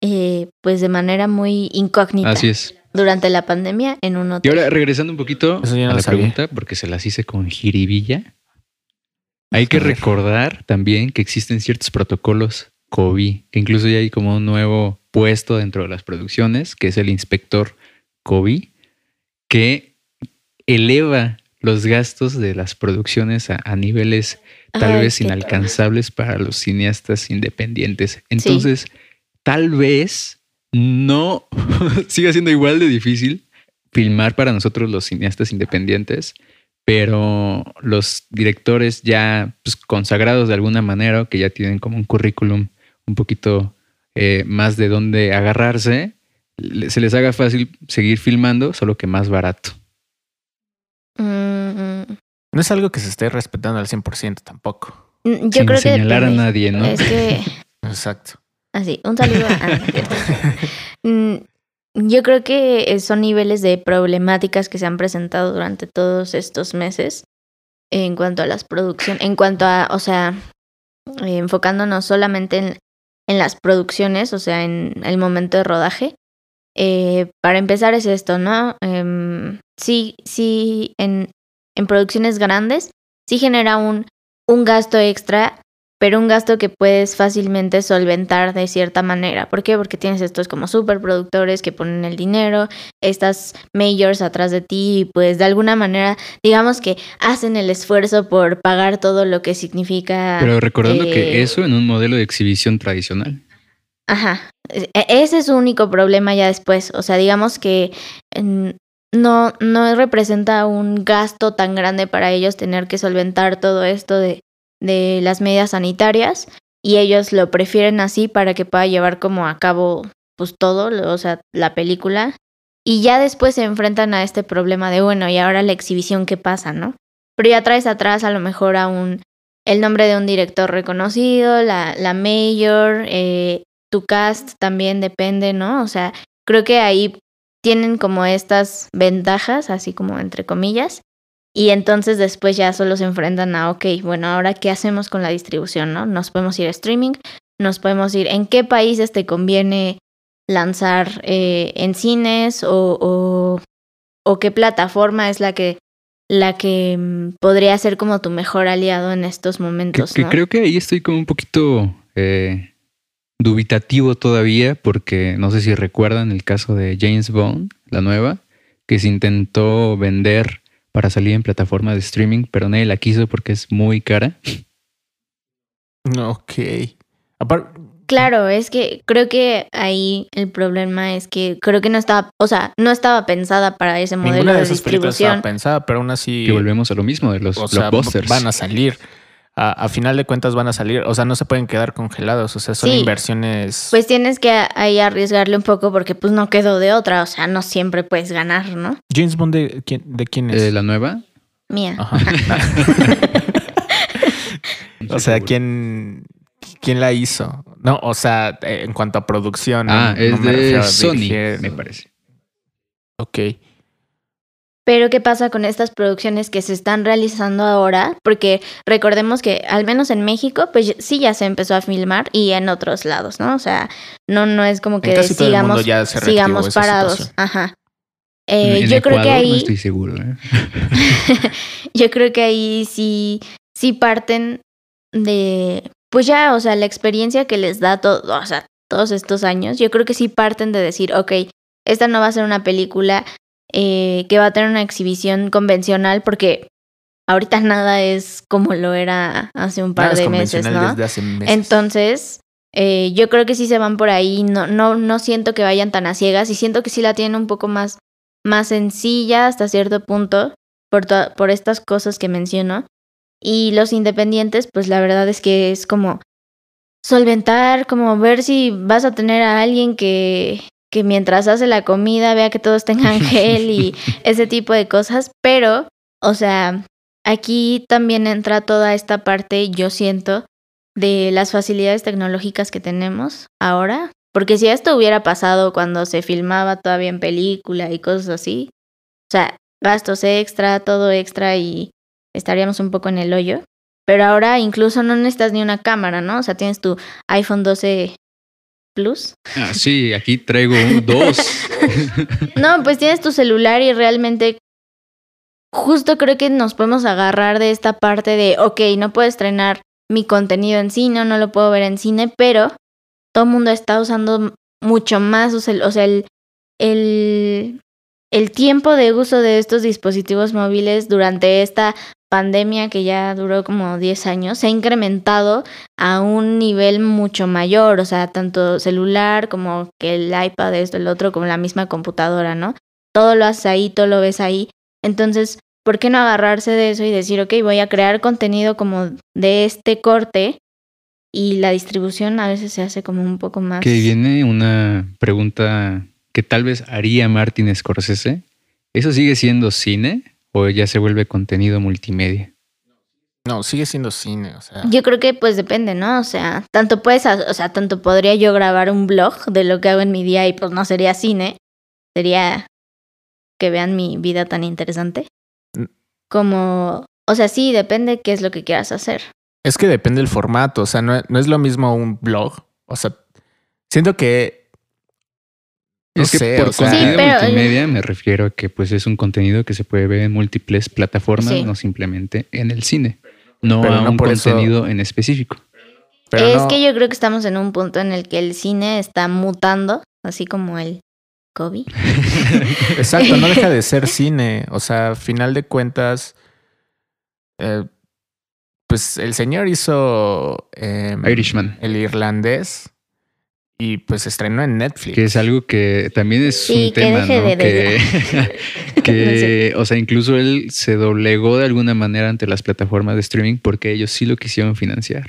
eh, pues de manera muy incógnita Así es. durante la pandemia en un Y hotel. ahora, regresando un poquito Eso yo no a la sabía. pregunta, porque se las hice con jiribilla. Hay que recordar también que existen ciertos protocolos COVID, que incluso ya hay como un nuevo puesto dentro de las producciones, que es el inspector COVID, que eleva los gastos de las producciones a, a niveles tal Ay, vez inalcanzables para los cineastas independientes. Entonces, tal vez no siga siendo igual de difícil filmar para nosotros los cineastas independientes, pero los directores ya pues, consagrados de alguna manera, que ya tienen como un currículum un poquito eh, más de dónde agarrarse, se les haga fácil seguir filmando, solo que más barato. Mm, mm, No es algo que se esté respetando al 100% tampoco. mm, yo sin creo que señalar a nadie, ¿no? Es que Exacto. así, un saludo. a- ah, Yo creo que son niveles de problemáticas que se han presentado durante todos estos meses en cuanto a las producciones, en cuanto a, o sea, eh, enfocándonos solamente en, en las producciones, o sea, en el momento de rodaje. Eh, para empezar es esto, ¿no? Em, sí, sí, en, en producciones grandes sí genera un, un gasto extra, pero un gasto que puedes fácilmente solventar de cierta manera. ¿Por qué? Porque tienes estos como superproductores que ponen el dinero, estas majors atrás de ti y pues de alguna manera, digamos que hacen el esfuerzo por pagar todo lo que significa... Pero recordando que eh, eso en un modelo de exhibición tradicional. Ajá. E- Ese es su único problema ya después. O sea, digamos que no, no representa un gasto tan grande para ellos tener que solventar todo esto de, de las medidas sanitarias y ellos lo prefieren así para que pueda llevar como a cabo pues todo, o sea, la película. Y ya después se enfrentan a este problema de, bueno, y ahora la exhibición, ¿qué pasa, no? Pero ya traes atrás a lo mejor a un, el nombre de un director reconocido, la, la mayor, eh, tu cast también depende, ¿no? O sea, creo que ahí tienen como estas ventajas, así como entre comillas, y entonces después ya solo se enfrentan a, ok, bueno, ahora qué hacemos con la distribución, ¿no? Nos podemos ir a streaming, nos podemos ir, ¿en qué países te conviene lanzar eh, en cines o, o, o qué plataforma es la que la que mm, podría ser como tu mejor aliado en estos Que, momentos, que ¿no? creo que ahí estoy como un poquito eh, dubitativo todavía, porque no sé si recuerdan el caso de James Bond, la nueva, que se intentó vender para salir en plataforma de streaming, pero nadie la quiso porque es muy cara. Ok. Claro, es que creo que ahí el problema es que creo que no estaba, o sea, no estaba pensada para ese modelo Ninguna de de esas películas estaba distribución. pensada, pero aún así Que volvemos a lo mismo de los o sea, blockbusters. van a salir. A, a final de cuentas van a salir. O sea, no se pueden quedar congelados. O sea, son Sí. inversiones. Pues tienes que ahí arriesgarle un poco porque pues no quedó de otra, o sea, no siempre puedes ganar, ¿no? James Bond de quién, de quién es? Eh, la nueva. Mía. Ajá. o sea, ¿quién, ¿quién la hizo? No, o sea, en cuanto a producción. Ah, no- es no me de Sony, dirigir. me parece. Ok. Pero ¿qué pasa con estas producciones que se están realizando ahora? Porque recordemos que al menos en México, pues sí ya se empezó a filmar y en otros lados, ¿no? O sea, no, no es como que sigamos, sigamos parados. Ajá. Eh, yo creo que ahí, no estoy seguro. ¿eh? yo creo que ahí sí, sí parten de, pues ya, o sea, la experiencia que les da todo, o sea, todos estos años, yo creo que sí parten de decir, ok, esta no va a ser una película eh, que va a tener una exhibición convencional porque ahorita nada es como lo era hace un par Nada de meses, ¿no? desde hace meses. Entonces, eh, yo creo que sí se van por ahí, no, no, no siento que vayan tan a ciegas y siento que sí la tienen un poco más, más sencilla hasta cierto punto por, por estas cosas que menciono. Y los independientes, pues la verdad es que es como solventar, como ver si vas a tener a alguien que, que mientras hace la comida vea que todos tengan gel y ese tipo de cosas, pero, o sea, aquí también entra toda esta parte, yo siento, de las facilidades tecnológicas que tenemos ahora. Porque si esto hubiera pasado cuando se filmaba todavía en película y cosas así, o sea, gastos extra, todo extra y estaríamos un poco en el hoyo. Pero ahora incluso no necesitas ni una cámara, ¿no? O sea, tienes tu iPhone 12 Plus. Ah, sí, aquí traigo un- dos. No, pues tienes tu celular y realmente justo creo que nos podemos agarrar de esta parte de, ok, no puedo estrenar mi contenido en cine, no lo puedo ver en cine, pero todo el mundo está usando mucho más, o sea, el- el tiempo de uso de estos dispositivos móviles durante esta pandemia que ya duró como 10 años se ha incrementado a un nivel mucho mayor, o sea, tanto celular como que el iPad, esto, el otro, como la misma computadora, ¿no? Todo lo haces ahí, todo lo ves ahí. Entonces, ¿por qué no agarrarse de eso y decir, ok, voy a crear contenido como de este corte? Y la distribución a veces se hace como un poco más... que viene una pregunta que tal vez haría Martin Scorsese. ¿Eso sigue siendo cine o ya se vuelve contenido multimedia? No, sigue siendo cine. O sea, Yo creo que pues depende, ¿no? O sea, tanto puedes, o sea, tanto podría yo grabar un blog de lo que hago en mi día y pues no sería cine, sería que vean mi vida tan interesante. Como, o sea, sí, depende qué es lo que quieras hacer. Es que depende del formato, o sea, no, no es lo mismo un blog. O sea, siento que. No es que sé, por o sea, contenido Sí, pero- multimedia me refiero a que pues es un contenido que se puede ver en múltiples plataformas, Sí. no simplemente en el cine. No Pero a no un por eso- contenido en específico. pero es no- que yo creo que estamos en un punto en el que el cine está mutando, así como el COVID. Exacto, no deja de ser cine. O sea, a final de cuentas, eh, pues el señor hizo em, Irishman. el irlandés y pues estrenó en Netflix. Que es algo que también es Sí, un que tema, ¿no? de- que, que, o sea, incluso él se doblegó de alguna manera ante las plataformas de streaming porque ellos sí lo quisieron financiar.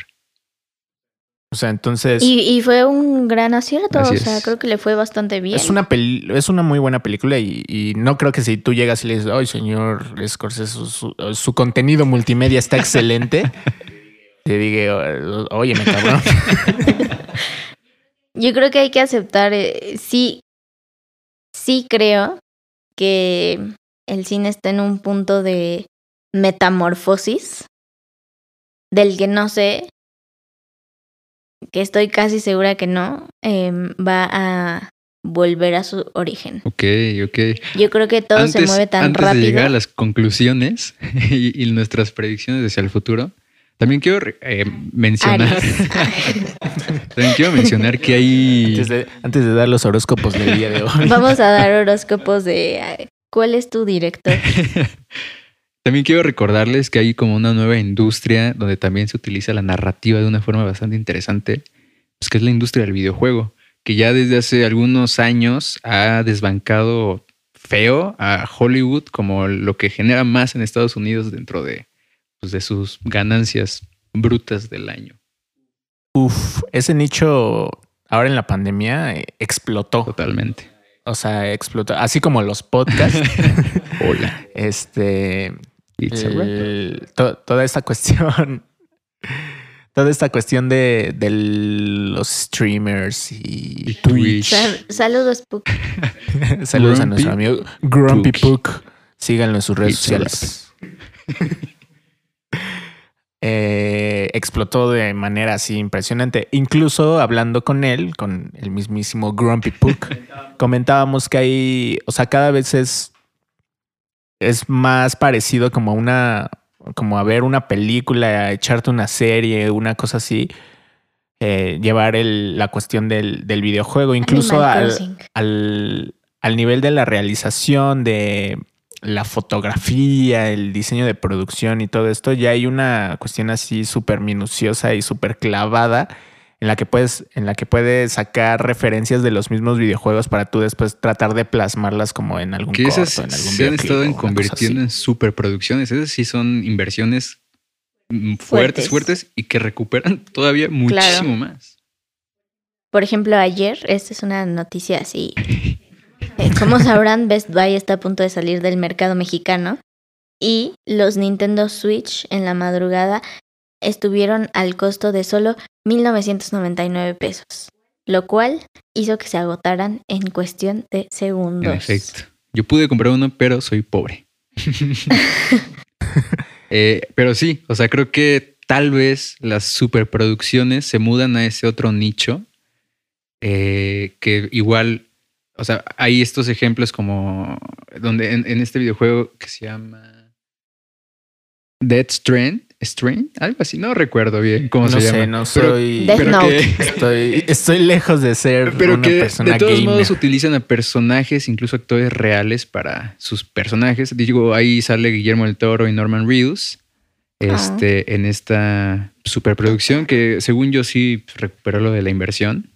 O sea, entonces Y, y fue un gran acierto, o sea, es. creo que le fue bastante bien. es una peli- es una muy buena película y, y no creo que si tú llegas y le dices, ay señor Scorsese, su, su- su contenido multimedia está excelente, te diga, oye, me cabrón. Yo creo que hay que aceptar, eh, sí, sí creo que el cine está en un punto de metamorfosis del que no sé, que estoy casi segura que no, em, va a volver a su origen. Ok, ok. Yo creo que todo se mueve tan antes rápido. de llegar a las conclusiones y, y nuestras predicciones hacia el futuro, también quiero eh, mencionar, también quiero mencionar que hay Antes de, antes de dar los horóscopos del día de hoy. Vamos a dar horóscopos de eh, cuál es tu director. También quiero recordarles que hay como una nueva industria donde también se utiliza la narrativa de una forma bastante interesante, pues, que es la industria del videojuego, que ya desde hace algunos años ha desbancado feo a Hollywood como lo que genera más en Estados Unidos dentro de, pues, de sus ganancias brutas del año. Uf, ese nicho ahora en la pandemia eh, explotó. Totalmente. O sea, explotó. Así como los podcasts. Hola. este. It's a wrap. el- to- toda esta cuestión. Toda esta cuestión de, de los streamers y, Y Twitch. Twitch. Sal- saludos, Puck. Saludos a nuestro amigo Grumpy Puck. Síganlo en sus redes It's sociales. Eh, explotó de manera así impresionante. Incluso hablando con él, con el mismísimo Grumpy Puck, comentábamos que hay, o sea, cada vez es, es más parecido como a una, como a ver una película, a echarte una serie, una cosa así. eh, llevar el- la cuestión del, del videojuego, incluso al, al nivel de la realización, de la fotografía, el diseño de producción y todo esto, ya hay una cuestión así súper minuciosa y súper clavada en la que puedes, en la que puedes sacar referencias de los mismos videojuegos para tú después tratar de plasmarlas como en algún Que corto, esas en algún se han estado en convirtiendo en superproducciones. Esas sí son inversiones fuertes, Fuertes. fuertes y que recuperan todavía muchísimo más. Por ejemplo, ayer, esta es una noticia así. Como sabrán, Best Buy está a punto de salir del mercado mexicano y los Nintendo Switch en la madrugada estuvieron al costo de solo 1.999 pesos, lo cual hizo que se agotaran en cuestión de segundos. En efecto. Yo pude comprar uno, pero soy pobre. Eh, pero sí, o sea, creo que tal vez las superproducciones se mudan a ese otro nicho eh, que igual, o sea, hay estos ejemplos como donde en, en este videojuego que se llama Dead Strand, Strand, algo así, no recuerdo bien cómo No se sé, llama. no Pero- soy. Death pero Note. que- Estoy, estoy lejos de ser pero una que persona de todos gamer. modos utilizan a personajes, incluso actores reales para sus personajes. Digo, ahí sale Guillermo del Toro y Norman Reedus este, en esta superproducción que según yo sí recuperó lo de la inversión.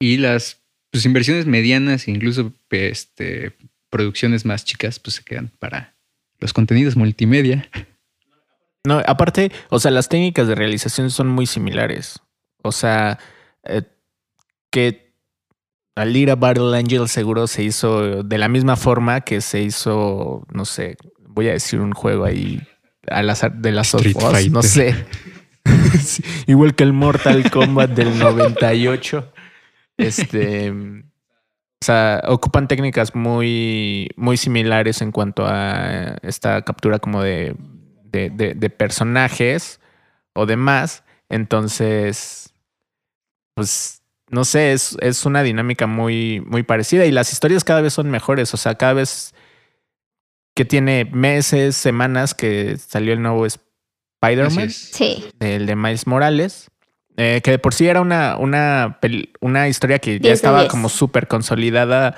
Y las pues, inversiones medianas e incluso este, producciones más chicas pues se quedan para los contenidos multimedia. No, aparte, o sea, las técnicas de realización son muy similares. O sea, eh, que Alira Battle Angel seguro se hizo de la misma forma que se hizo, no sé, voy a decir un juego ahí al azar de las Us, no sé. Igual que el Mortal Kombat del 98. Este. O sea, ocupan técnicas muy, muy similares en cuanto a esta captura como de, de, de- de personajes o demás. Entonces, pues, no sé, es, es una dinámica muy, muy parecida y las historias cada vez son mejores. O sea, cada vez que tiene meses, semanas que salió el nuevo Spider-Man. Sí, el de Miles Morales, eh, que de por sí era una, una, una historia que ya 10 de estaba 10. como súper consolidada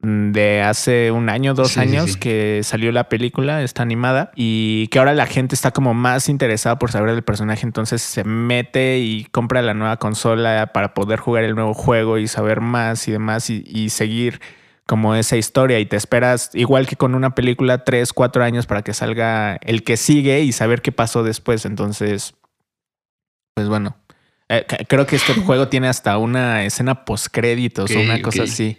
mm, de hace un año, dos Sí, sí, años sí. que salió la película, está animada, y que ahora la gente está como más interesada por saber del personaje, entonces se mete y compra la nueva consola para poder jugar el nuevo juego y saber más y demás y, y seguir como esa historia y te esperas, igual que con una película, tres, cuatro años para que salga el que sigue y saber qué pasó después. Entonces, pues bueno, eh, creo que este juego tiene hasta una escena postcréditos o Ok, una cosa así.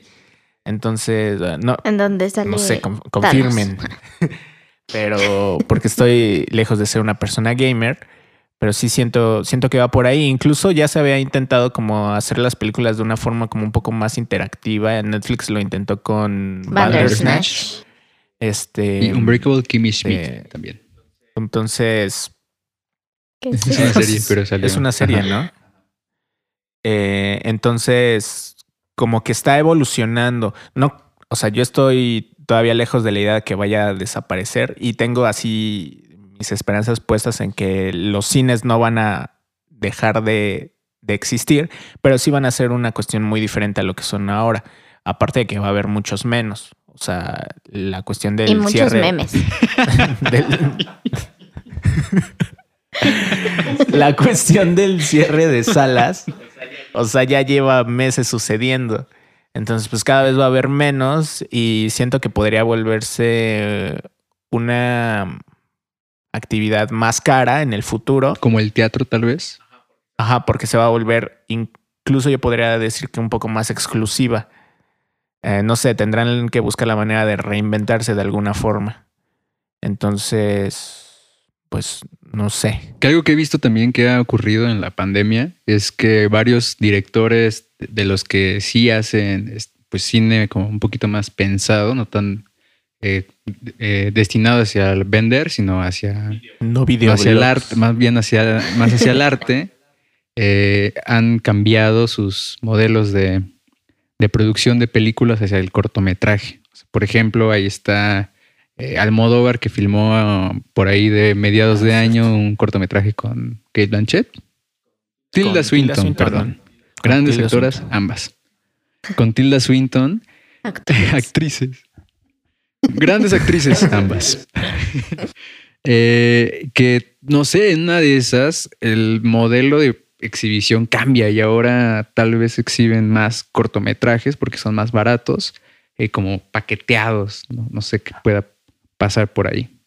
Entonces, eh, no, en donde sale. no sé, con- confirmen. pero porque estoy lejos de ser una persona gamer, pero sí siento, siento que va por ahí. Incluso ya se había intentado como hacer las películas de una forma como un poco más interactiva. Netflix lo intentó con Bandersnatch. Este, Y Unbreakable Kimmy Schmidt eh, también. entonces, ¿Qué es Es una serie, pero salió. es una serie, Ajá. ¿no? Eh, entonces, como que está evolucionando. No, o sea, yo estoy todavía lejos de la idea de que vaya a desaparecer y tengo así mis esperanzas puestas en que los cines no van a dejar de, de existir, pero sí van a ser una cuestión muy diferente a lo que son ahora. Aparte de que va a haber muchos menos. O sea, la cuestión del Y muchos cierre memes. del, la cuestión del cierre de salas, o sea, ya lleva meses sucediendo. Entonces, pues cada vez va a haber menos y siento que podría volverse una actividad más cara en el futuro. Como el teatro, tal vez. Ajá, porque se va a volver, incluso yo podría decir que un poco más exclusiva. Eh, no sé, tendrán que buscar la manera de reinventarse de alguna forma. Entonces, pues no sé. Que algo que he visto también que ha ocurrido en la pandemia es que varios directores de los que sí hacen pues cine como un poquito más pensado, no tan eh, eh, destinado hacia el vender, sino hacia, no video hacia el arte, más bien hacia, más hacia el arte, eh, han cambiado sus modelos de, de, producción de películas hacia el cortometraje. Por ejemplo, ahí está Almodóvar que filmó por ahí de mediados de año un cortometraje con Kate Blanchett. Tilda Swinton, perdón. Grandes actoras, ambas. Con Tilda Swinton, actrices. Grandes actrices, ambas. Eh, que no sé, en una de esas, el modelo de exhibición cambia y ahora tal vez exhiben más cortometrajes porque son más baratos, eh, como paqueteados. ¿no? sé qué pueda pasar por ahí.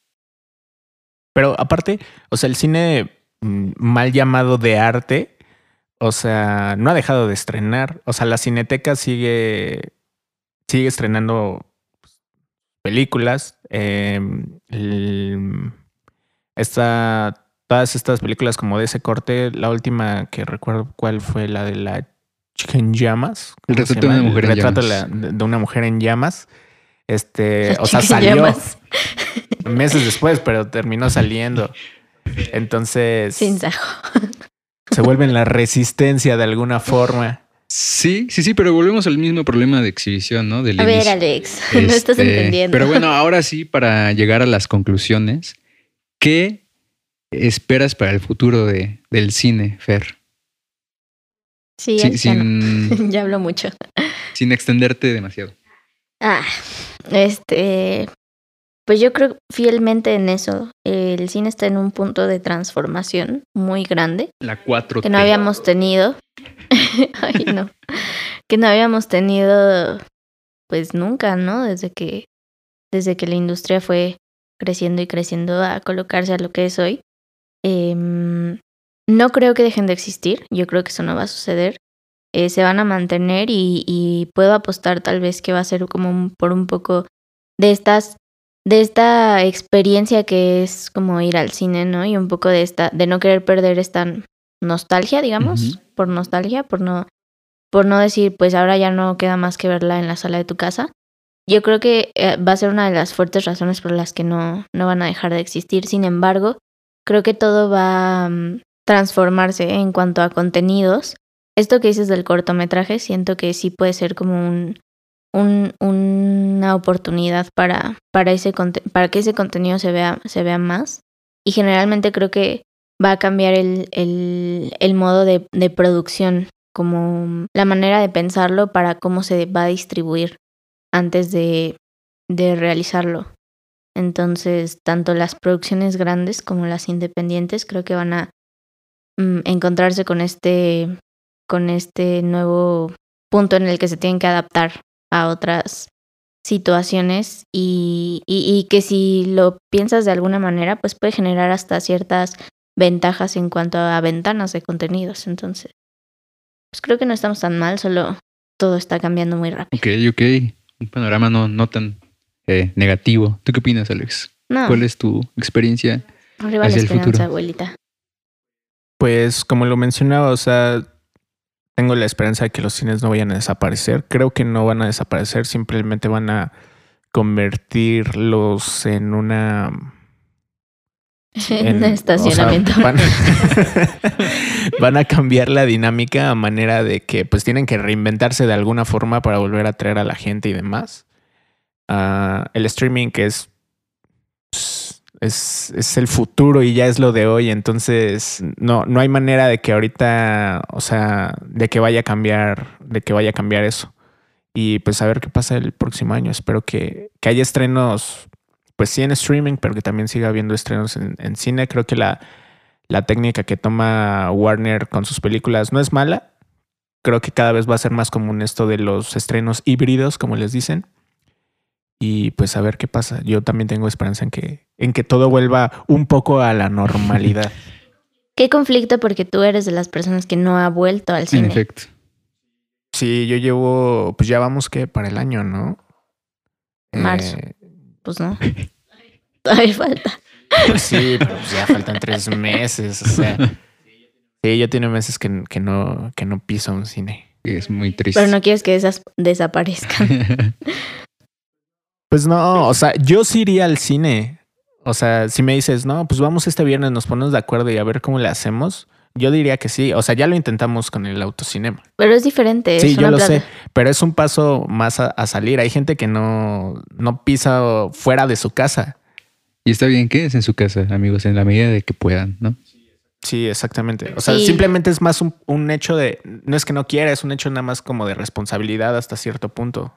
Pero aparte, o sea, el cine mm, mal llamado de arte, o sea, no ha dejado de estrenar. O sea, la cineteca sigue, sigue estrenando películas. Eh, todas estas películas como de ese corte, la última que recuerdo cuál fue la de la chica en llamas. El retrato de una mujer en llamas. De, una mujer en llamas. Este, o sea, salió meses después, pero terminó saliendo. Entonces. Sin Se vuelven la resistencia de alguna forma. Sí, sí, sí, pero volvemos al mismo problema de exhibición, ¿no? a ver, Alex, no estás este, entendiendo. Pero bueno, ahora sí, para llegar a las conclusiones, ¿qué esperas para el futuro de, del cine, Fer? Sí, sin, ya hablo mucho. Sin extenderte demasiado. Ah, este, pues yo creo fielmente en eso. El cine está en un punto de transformación muy grande. La 4 Que no habíamos tenido. Ay, no. que no habíamos tenido, pues nunca, ¿no? Desde que, desde que la industria fue creciendo y creciendo a colocarse a lo que es hoy. Em, no creo que dejen de existir. Yo creo que eso no va a suceder. Eh, se van a mantener y, y, puedo apostar tal vez que va a ser como por un poco de estas de esta experiencia que es como ir al cine, ¿no? Y un poco de esta de no querer perder esta nostalgia, digamos, por nostalgia, por no, por no decir, pues ahora ya no queda más que verla en la sala de tu casa. Yo creo que eh, va a ser una de las fuertes razones por las que no, no van a dejar de existir. Sin embargo, creo que todo va a mm, transformarse en cuanto a contenidos. Esto que dices del cortometraje, siento que sí puede ser como un, un, una oportunidad para, para, que ese contenido se vea, se vea más. Y generalmente creo que va a cambiar el, modo de, de, producción, como la manera de pensarlo para cómo se va a distribuir antes de, de realizarlo. Entonces, tanto las producciones grandes como las independientes creo que van a mm, encontrarse con este, con este nuevo punto en el que se tienen que adaptar a otras situaciones y, y, y, que si lo piensas de alguna manera, pues puede generar hasta ciertas ventajas en cuanto a ventanas de contenidos. Entonces, pues creo que no estamos tan mal, solo todo está cambiando muy rápido. Ok, ok. Un panorama no, no tan eh, negativo. ¿Tú qué opinas, Alex? ¿Cuál es tu experiencia Arriba hacia la el futuro? abuelita. Pues como lo mencionaba, o sea, tengo la esperanza de que los cines no vayan a desaparecer. Creo que no van a desaparecer, simplemente van a convertirlos en una en, estacionamiento. van, a cambiar la dinámica a manera de que pues tienen que reinventarse de alguna forma para volver a atraer a la gente y demás. Ah, el streaming que es, es, es el futuro y ya es lo de hoy, entonces no, no hay manera de que ahorita, o sea, de que vaya a cambiar, de que vaya a cambiar eso. Y pues a ver qué pasa el próximo año. Espero que, que haya estrenos pues sí en streaming, pero que también siga habiendo estrenos en, cine. Creo que la, la técnica que toma Warner con sus películas no es mala. Creo que cada vez va a ser más común esto de los estrenos híbridos, como les dicen. Y pues a ver qué pasa. Yo también tengo esperanza en que, en que todo vuelva un poco a la normalidad. Qué conflicto porque tú eres de las personas que no ha vuelto al En cine. efecto. Sí, yo llevo, pues ya vamos que para el año, ¿no? Marzo. Eh, Pues no. Todavía falta. sí, pero pues ya faltan tres meses. O sea, sí, ya tiene meses que, que no, que no piso un cine. Es muy triste. Pero no quieres que esas desaparezcan. Pues no, o sea, yo sí iría al cine. O sea, si me dices, no, pues vamos este viernes, nos ponemos de acuerdo y a ver cómo le hacemos. Yo diría que sí. O sea, ya lo intentamos con el autocinema. Pero es diferente. Sí, es yo una lo plata- sé, pero es un paso más a, a salir. Hay gente que no, no pisa fuera de su casa. y está bien, quédense en su casa, amigos, en la medida de que puedan, ¿no? Sí, exactamente. O sea, Sí. simplemente es más un, un hecho de, no es que no quiera, es un hecho nada más como de responsabilidad hasta cierto punto.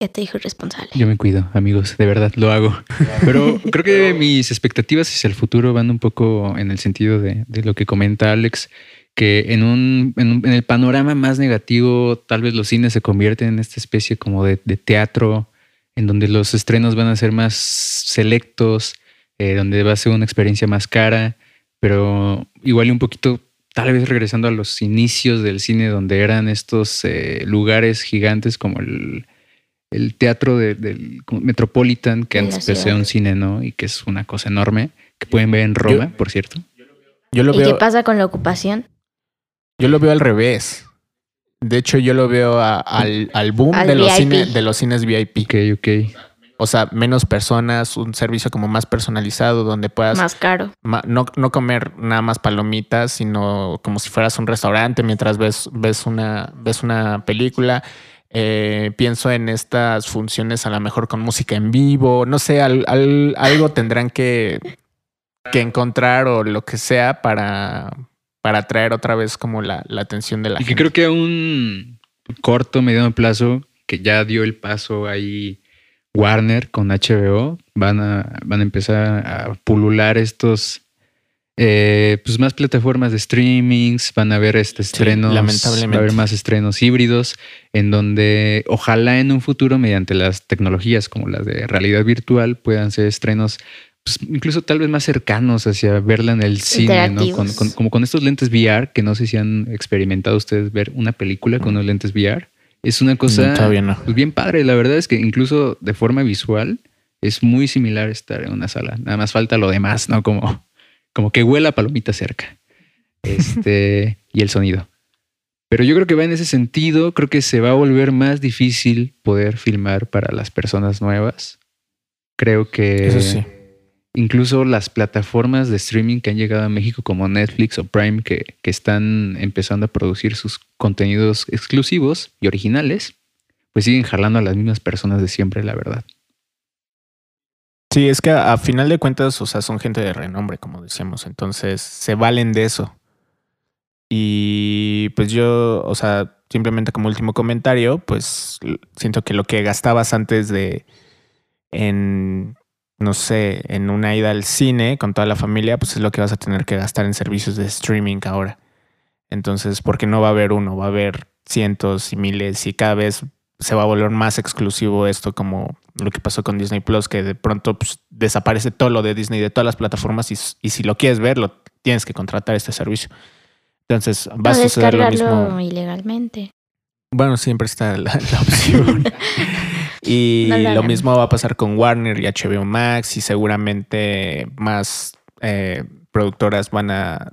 Ya te dijo responsable. Yo me cuido, amigos, de verdad lo hago. Pero creo que mis expectativas hacia el futuro van un poco en el sentido de, de lo que comenta Alex, que en un, en un- en el panorama más negativo, tal vez los cines se convierten en esta especie como de, de teatro, en donde los estrenos van a ser más selectos, eh, donde va a ser una experiencia más cara, pero igual y un poquito, tal vez regresando a los inicios del cine, donde eran estos eh, lugares gigantes como el, el teatro de- del Metropolitan, que antes pues, era un cine, ¿no? Y que es una cosa enorme, que pueden ver en Roma, por cierto. Yo lo ¿Y qué pasa con la ocupación? yo lo veo al revés. De hecho, yo lo veo a- al, al boom Al de los, cine- de los cines VIP. Ok, ok. O sea, menos personas, un servicio como más personalizado donde puedas Más caro. ma- no, no comer nada más palomitas, sino como si fueras un restaurante mientras ves, ves, una, ves una película. Eh, pienso en estas funciones a lo mejor con música en vivo, no sé, al- al- algo tendrán que, que encontrar o lo que sea para, para atraer otra vez como la, la atención de la Y gente. creo que a un corto, mediano plazo, que ya dio el paso ahí Warner con HBO, van a, van a empezar a pulular estos, eh, pues más plataformas de streamings, van a haber este estrenos, lamentablemente. va a haber más estrenos híbridos, en donde ojalá en un futuro, mediante las tecnologías como las de realidad virtual, puedan ser estrenos pues, incluso tal vez más cercanos hacia verla en el cine, ¿no? Con- como con estos lentes VR, que no sé si han experimentado ustedes ver una película con unos lentes VR. Es una cosa No, todavía no. pues, bien padre. La verdad es que incluso de forma visual es muy similar estar en una sala. Nada más falta lo demás, ¿no? Como, como que huela a palomita cerca. Este, y el sonido. Pero yo creo que va en ese sentido. Creo que se va a volver más difícil poder filmar para las personas nuevas. Creo que Eso sí. incluso las plataformas de streaming que han llegado a México como Netflix o Prime que, que están empezando a producir sus contenidos exclusivos y originales, pues siguen jalando a las mismas personas de siempre, la verdad. Sí, es que a, final de cuentas, o sea, son gente de renombre, como decíamos, entonces se valen de eso. Y pues yo, o sea, simplemente como último comentario, pues siento que lo que gastabas antes de en, no sé, en una ida al cine con toda la familia, pues es lo que vas a tener que gastar en servicios de streaming ahora. Entonces, porque no va a haber uno, va a haber cientos y miles y cada vez se va a volver más exclusivo esto como lo que pasó con Disney Plus, que de pronto pues, desaparece todo lo de Disney de todas las plataformas y, si lo quieres ver, lo tienes que contratar este servicio. Entonces va a suceder lo mismo. ilegalmente. Bueno, siempre está la, la opción. y No lo mismo va a pasar con Warner y HBO Max y seguramente más eh, productoras van a,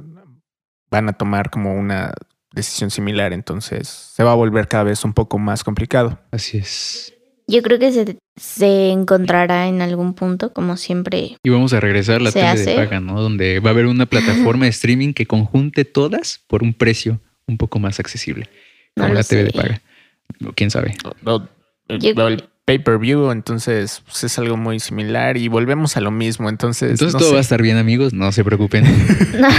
van a tomar como una decisión similar. Entonces se va a volver cada vez un poco más complicado. Así es. Yo creo que se, se encontrará en algún punto, como siempre. Y vamos a regresar a la tele hace. de paga, ¿no? Donde va a haber una plataforma de streaming que conjunte todas por un precio un poco más accesible. No Como la TV de paga. O ¿Quién sabe? O- Yo- o el pay-per-view, entonces pues, es algo muy similar y volvemos a lo mismo. Entonces, Entonces no todo sé. va a estar bien, amigos. No se preocupen. No,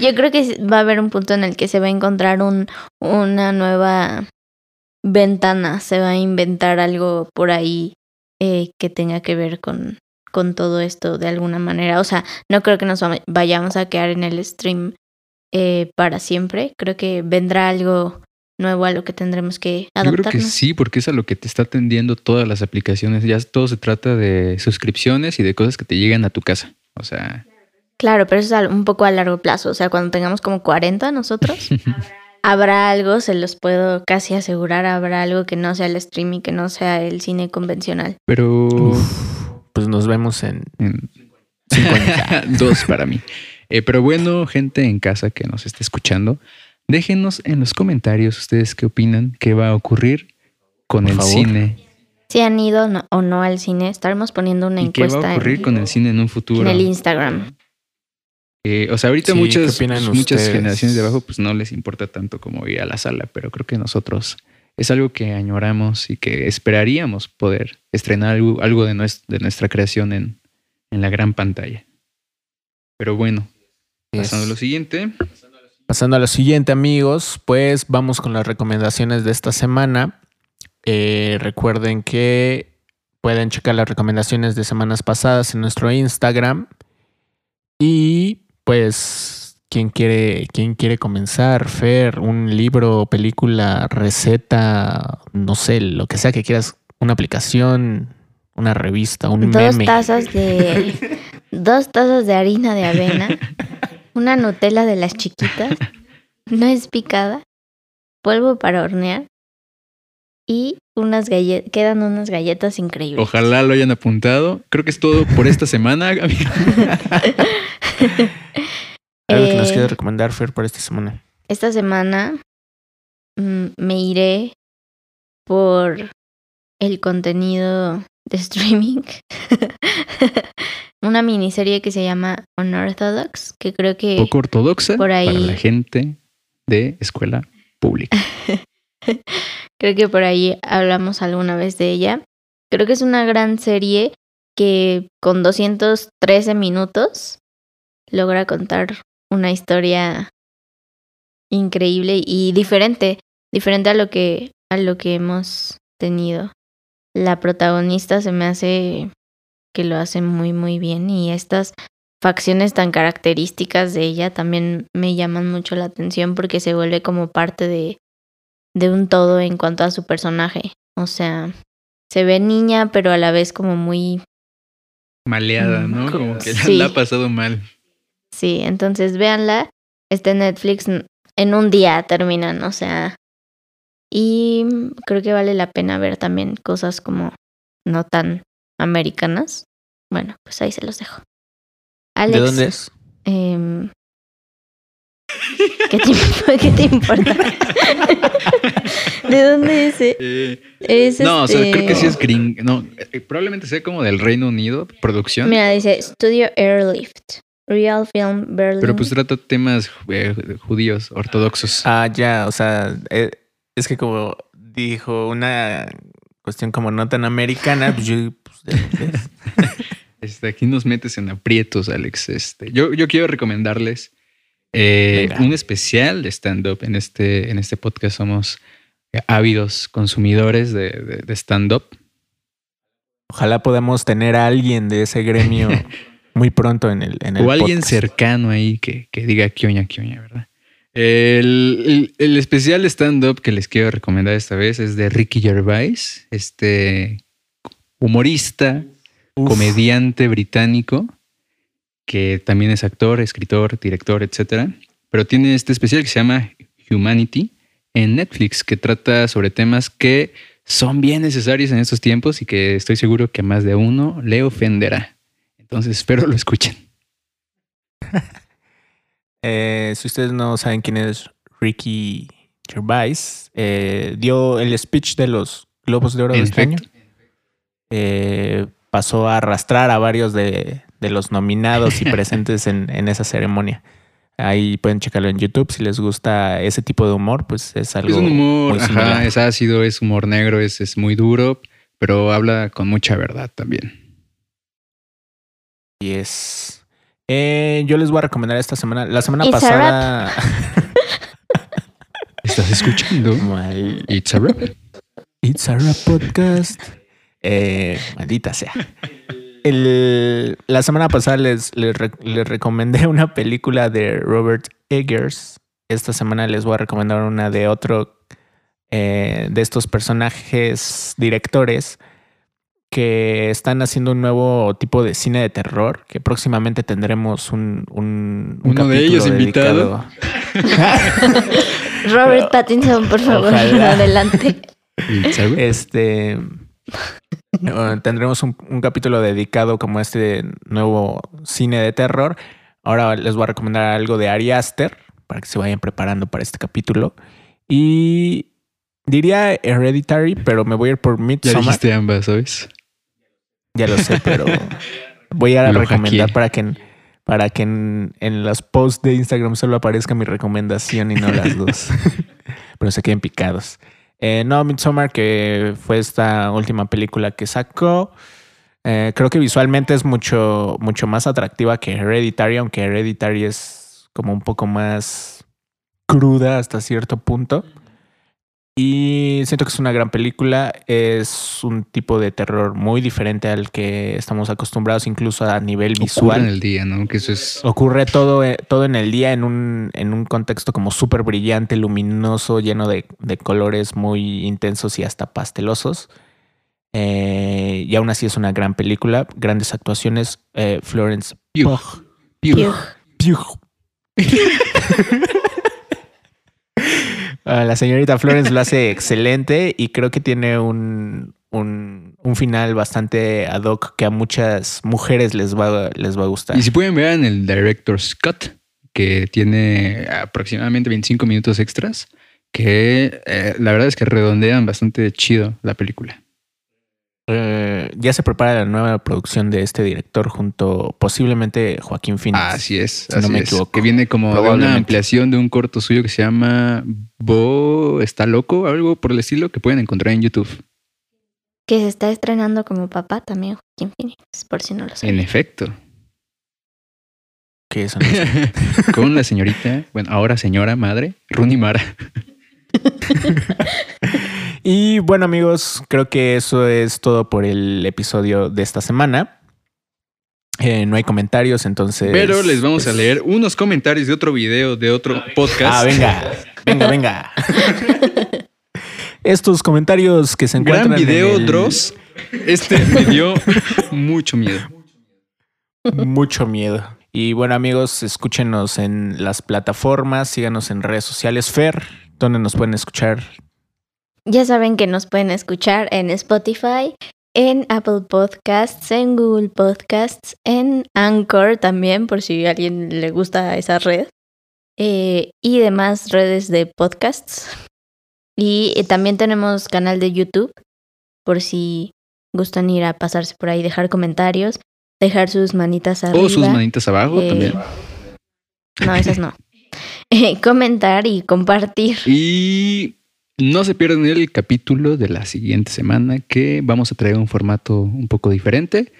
yo creo que va a haber un punto en el que se va a encontrar un, una nueva ventana, se va a inventar algo por ahí eh, que tenga que ver con, con todo esto de alguna manera. O sea, no creo que nos va- vayamos a quedar en el stream eh, para siempre. Creo que vendrá algo nuevo a lo que tendremos que Yo creo que adaptarnos. sí, porque es a lo que te está atendiendo todas las aplicaciones. Ya todo se trata de suscripciones y de cosas que te llegan a tu casa. O sea, Claro, pero eso es un poco a largo plazo. O sea, cuando tengamos como 40 nosotros, habrá algo, se los puedo casi asegurar, habrá algo que no sea el streaming, que no sea el cine convencional. pero Uf, pues nos vemos en en- 50. dos para mí. Eh, pero bueno, gente en casa que nos esté escuchando, déjenos en los comentarios ustedes qué opinan, qué va a ocurrir con Por el favor. cine. Si han ido no- o no al cine, estaremos poniendo una ¿Y qué va a encuesta ocurrir en, con el cine en un en futuro? el Instagram. Eh, o sea, ahorita Sí, ¿qué muchas, pues, muchas generaciones de abajo pues no les importa tanto como ir a la sala, pero creo que nosotros es algo que añoramos y que esperaríamos poder estrenar algo, algo de, nues- de nuestra creación en, en la gran pantalla. Pero bueno, pasando a lo siguiente. Pasando a lo siguiente, amigos, pues vamos con las recomendaciones de esta semana. Eh, recuerden que pueden checar las recomendaciones de semanas pasadas en nuestro Instagram. Y pues, ¿quién quiere, quién quiere comenzar? Fer, un libro, película, receta, no sé, lo que sea que quieras, una aplicación, una revista, un Dos meme. tazas de dos tazas de harina de avena, una Nutella de las chiquitas, no es picada, polvo para hornear y unas galletas, quedan unas galletas increíbles. Ojalá lo hayan apuntado. Creo que es todo por esta semana, Gaby. Algo que nos Eh, quieres recomendar, Fer, para esta semana. Esta semana mm, me iré por el contenido de streaming. Una miniserie que se llama Unorthodox, que creo que Poco ortodoxa por ahí- para la gente de escuela pública. creo que por ahí hablamos alguna vez de ella. Creo que es una gran serie que con 213 minutos logra contar una historia increíble y diferente, diferente a lo que a lo que hemos tenido. La protagonista se me hace que lo hace muy muy bien y estas facciones tan características de ella también me llaman mucho la atención porque se vuelve como parte de de un todo en cuanto a su personaje. O sea, se ve niña, pero a la vez como muy... Maleada, Mm, ¿no? co- Como que sí. la ha pasado mal. Sí, entonces véanla. Está en Netflix. En un día terminan, o sea... Y creo que vale la pena ver también cosas como no tan americanas. Bueno, pues ahí se los dejo. Alex, ¿De dónde es? em, ¿qué, te, imp- qué te importa? ¿De dónde es? eh? Es no, o sea, este- creo que sí es gring. No, eh, probablemente sea como del Reino Unido, producción. Mira, dice Studio Airlift. Real Film Berlin. Pero pues trata temas eh, judíos, ortodoxos. Ah, ya, o sea, eh, es que como dijo una cuestión como no tan americana, pues yo, pues, de- de- Este, aquí nos metes en aprietos, Alex. Este, yo, yo quiero recomendarles eh, un especial de stand-up. En este, en este podcast somos eh, ávidos consumidores de, de- de stand-up. ojalá podamos tener a alguien de ese gremio muy pronto en el, en el O alguien podcast. cercano ahí que, que diga quioña, quioña, ¿verdad? El, el- el especial de stand-up que les quiero recomendar esta vez es de Ricky Gervais, este humorista, Uf, comediante británico, que también es actor, escritor, director, etcétera. Pero tiene este especial que se llama Humanity en Netflix, que trata sobre temas que son bien necesarios en estos tiempos y que estoy seguro que a más de uno le ofenderá. Entonces espero lo escuchen. eh, si ustedes no saben quién es Ricky Gervais, eh, dio el speech de los Globos de Oro de este año. Eh, pasó a arrastrar a varios de, de los nominados y presentes en, en esa ceremonia. Ahí pueden checarlo en YouTube. Si les gusta ese tipo de humor, pues es algo Es un humor, muy similar. ajá, es ácido, es humor negro, es, es muy duro, pero habla con mucha verdad también. Y es. Eh, yo les voy a recomendar esta semana. La semana It's a pasada. ¿Estás escuchando? Mal- It's a rap. It's a Rap Podcast. Eh, maldita sea. El- la semana pasada les, les, les recomendé una película de Robert Eggers. Esta semana les voy a recomendar una de otro eh, de estos personajes directores que están haciendo un nuevo tipo de cine de terror, que próximamente tendremos un, un, un Uno de ellos invitado. Robert Pattinson, por favor, Ojalá. adelante. Este tendremos un, un capítulo dedicado como a este nuevo cine de terror. Ahora les voy a recomendar algo de Ari Aster para que se vayan preparando para este capítulo. Y diría Hereditary, pero me voy a ir por Ya Midsommar. dijiste ambas, ¿sabes? Ya lo sé, pero voy a Lo recomendar hackeé. para que para que en, en los posts de Instagram solo aparezca mi recomendación y no las dos. pero se queden picados. Eh, no, Midsommar, que fue esta última película que sacó. eh, creo que visualmente es mucho, mucho más atractiva que Hereditary, aunque Hereditary es como un poco más cruda hasta cierto punto. Y siento que es una gran película. Es un tipo de terror muy diferente al que estamos acostumbrados, incluso a nivel Ocurre visual. en el día, ¿no? Que eso es. Ocurre todo, eh, todo en el día en un, en un contexto como súper brillante, luminoso, lleno de, de colores muy intensos y hasta pastelosos. Eh, y aún así es una gran película, grandes actuaciones. Eh, Florence Pugh. Pugh. Pugh. Pugh. La señorita Florence lo hace excelente y creo que tiene un, un, un final bastante ad hoc que a muchas mujeres les va, les va a gustar. Y si pueden ver en el Director's Cut, que tiene aproximadamente 25 minutos extras, que eh, la verdad es que redondean bastante chido la película. Eh, ya se prepara la nueva producción de este director junto posiblemente Joaquín Phoenix. Así es, Si no me es. equivoco. Que viene como de una ampliación de un corto suyo que se llama Bo está loco, algo por el estilo que pueden encontrar en YouTube. Que se está estrenando como papá también, Joaquín Phoenix, por si no lo saben. En efecto. No sé. Con la señorita, bueno, ahora señora madre, Rooney Mara. Y bueno amigos, creo que eso es todo por el episodio de esta semana. Eh, no hay comentarios, entonces... Pero les vamos a pues- leer unos comentarios de otro video, de otro podcast. Ah, venga, venga, venga. Estos comentarios que se encuentran Gran en video, el- Dross. Este me dio mucho miedo. Mucho miedo. Y bueno, amigos, escúchenos en las plataformas, síganos en redes sociales. Fer, ¿dónde nos pueden escuchar? Ya saben que nos pueden escuchar en Spotify, en Apple Podcasts, en Google Podcasts, en Anchor también, por si a alguien le gusta esa red, eh, y demás redes de podcasts. Y eh, también tenemos canal de YouTube, por si gustan ir a pasarse por ahí, dejar comentarios, dejar sus manitas arriba. O sus manitas abajo eh, también. No, esas no. Comentar y compartir. Y no se pierdan el capítulo de la siguiente semana que vamos a traer un formato un poco diferente.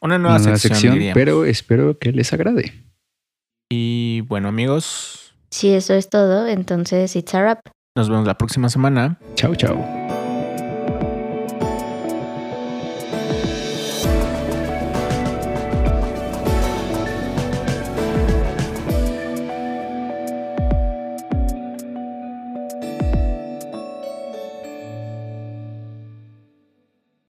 Una nueva, una nueva sección, sección, pero espero que les agrade. Y bueno, amigos, Si eso es todo, entonces it's a wrap. nos vemos la próxima semana. Chao, chao.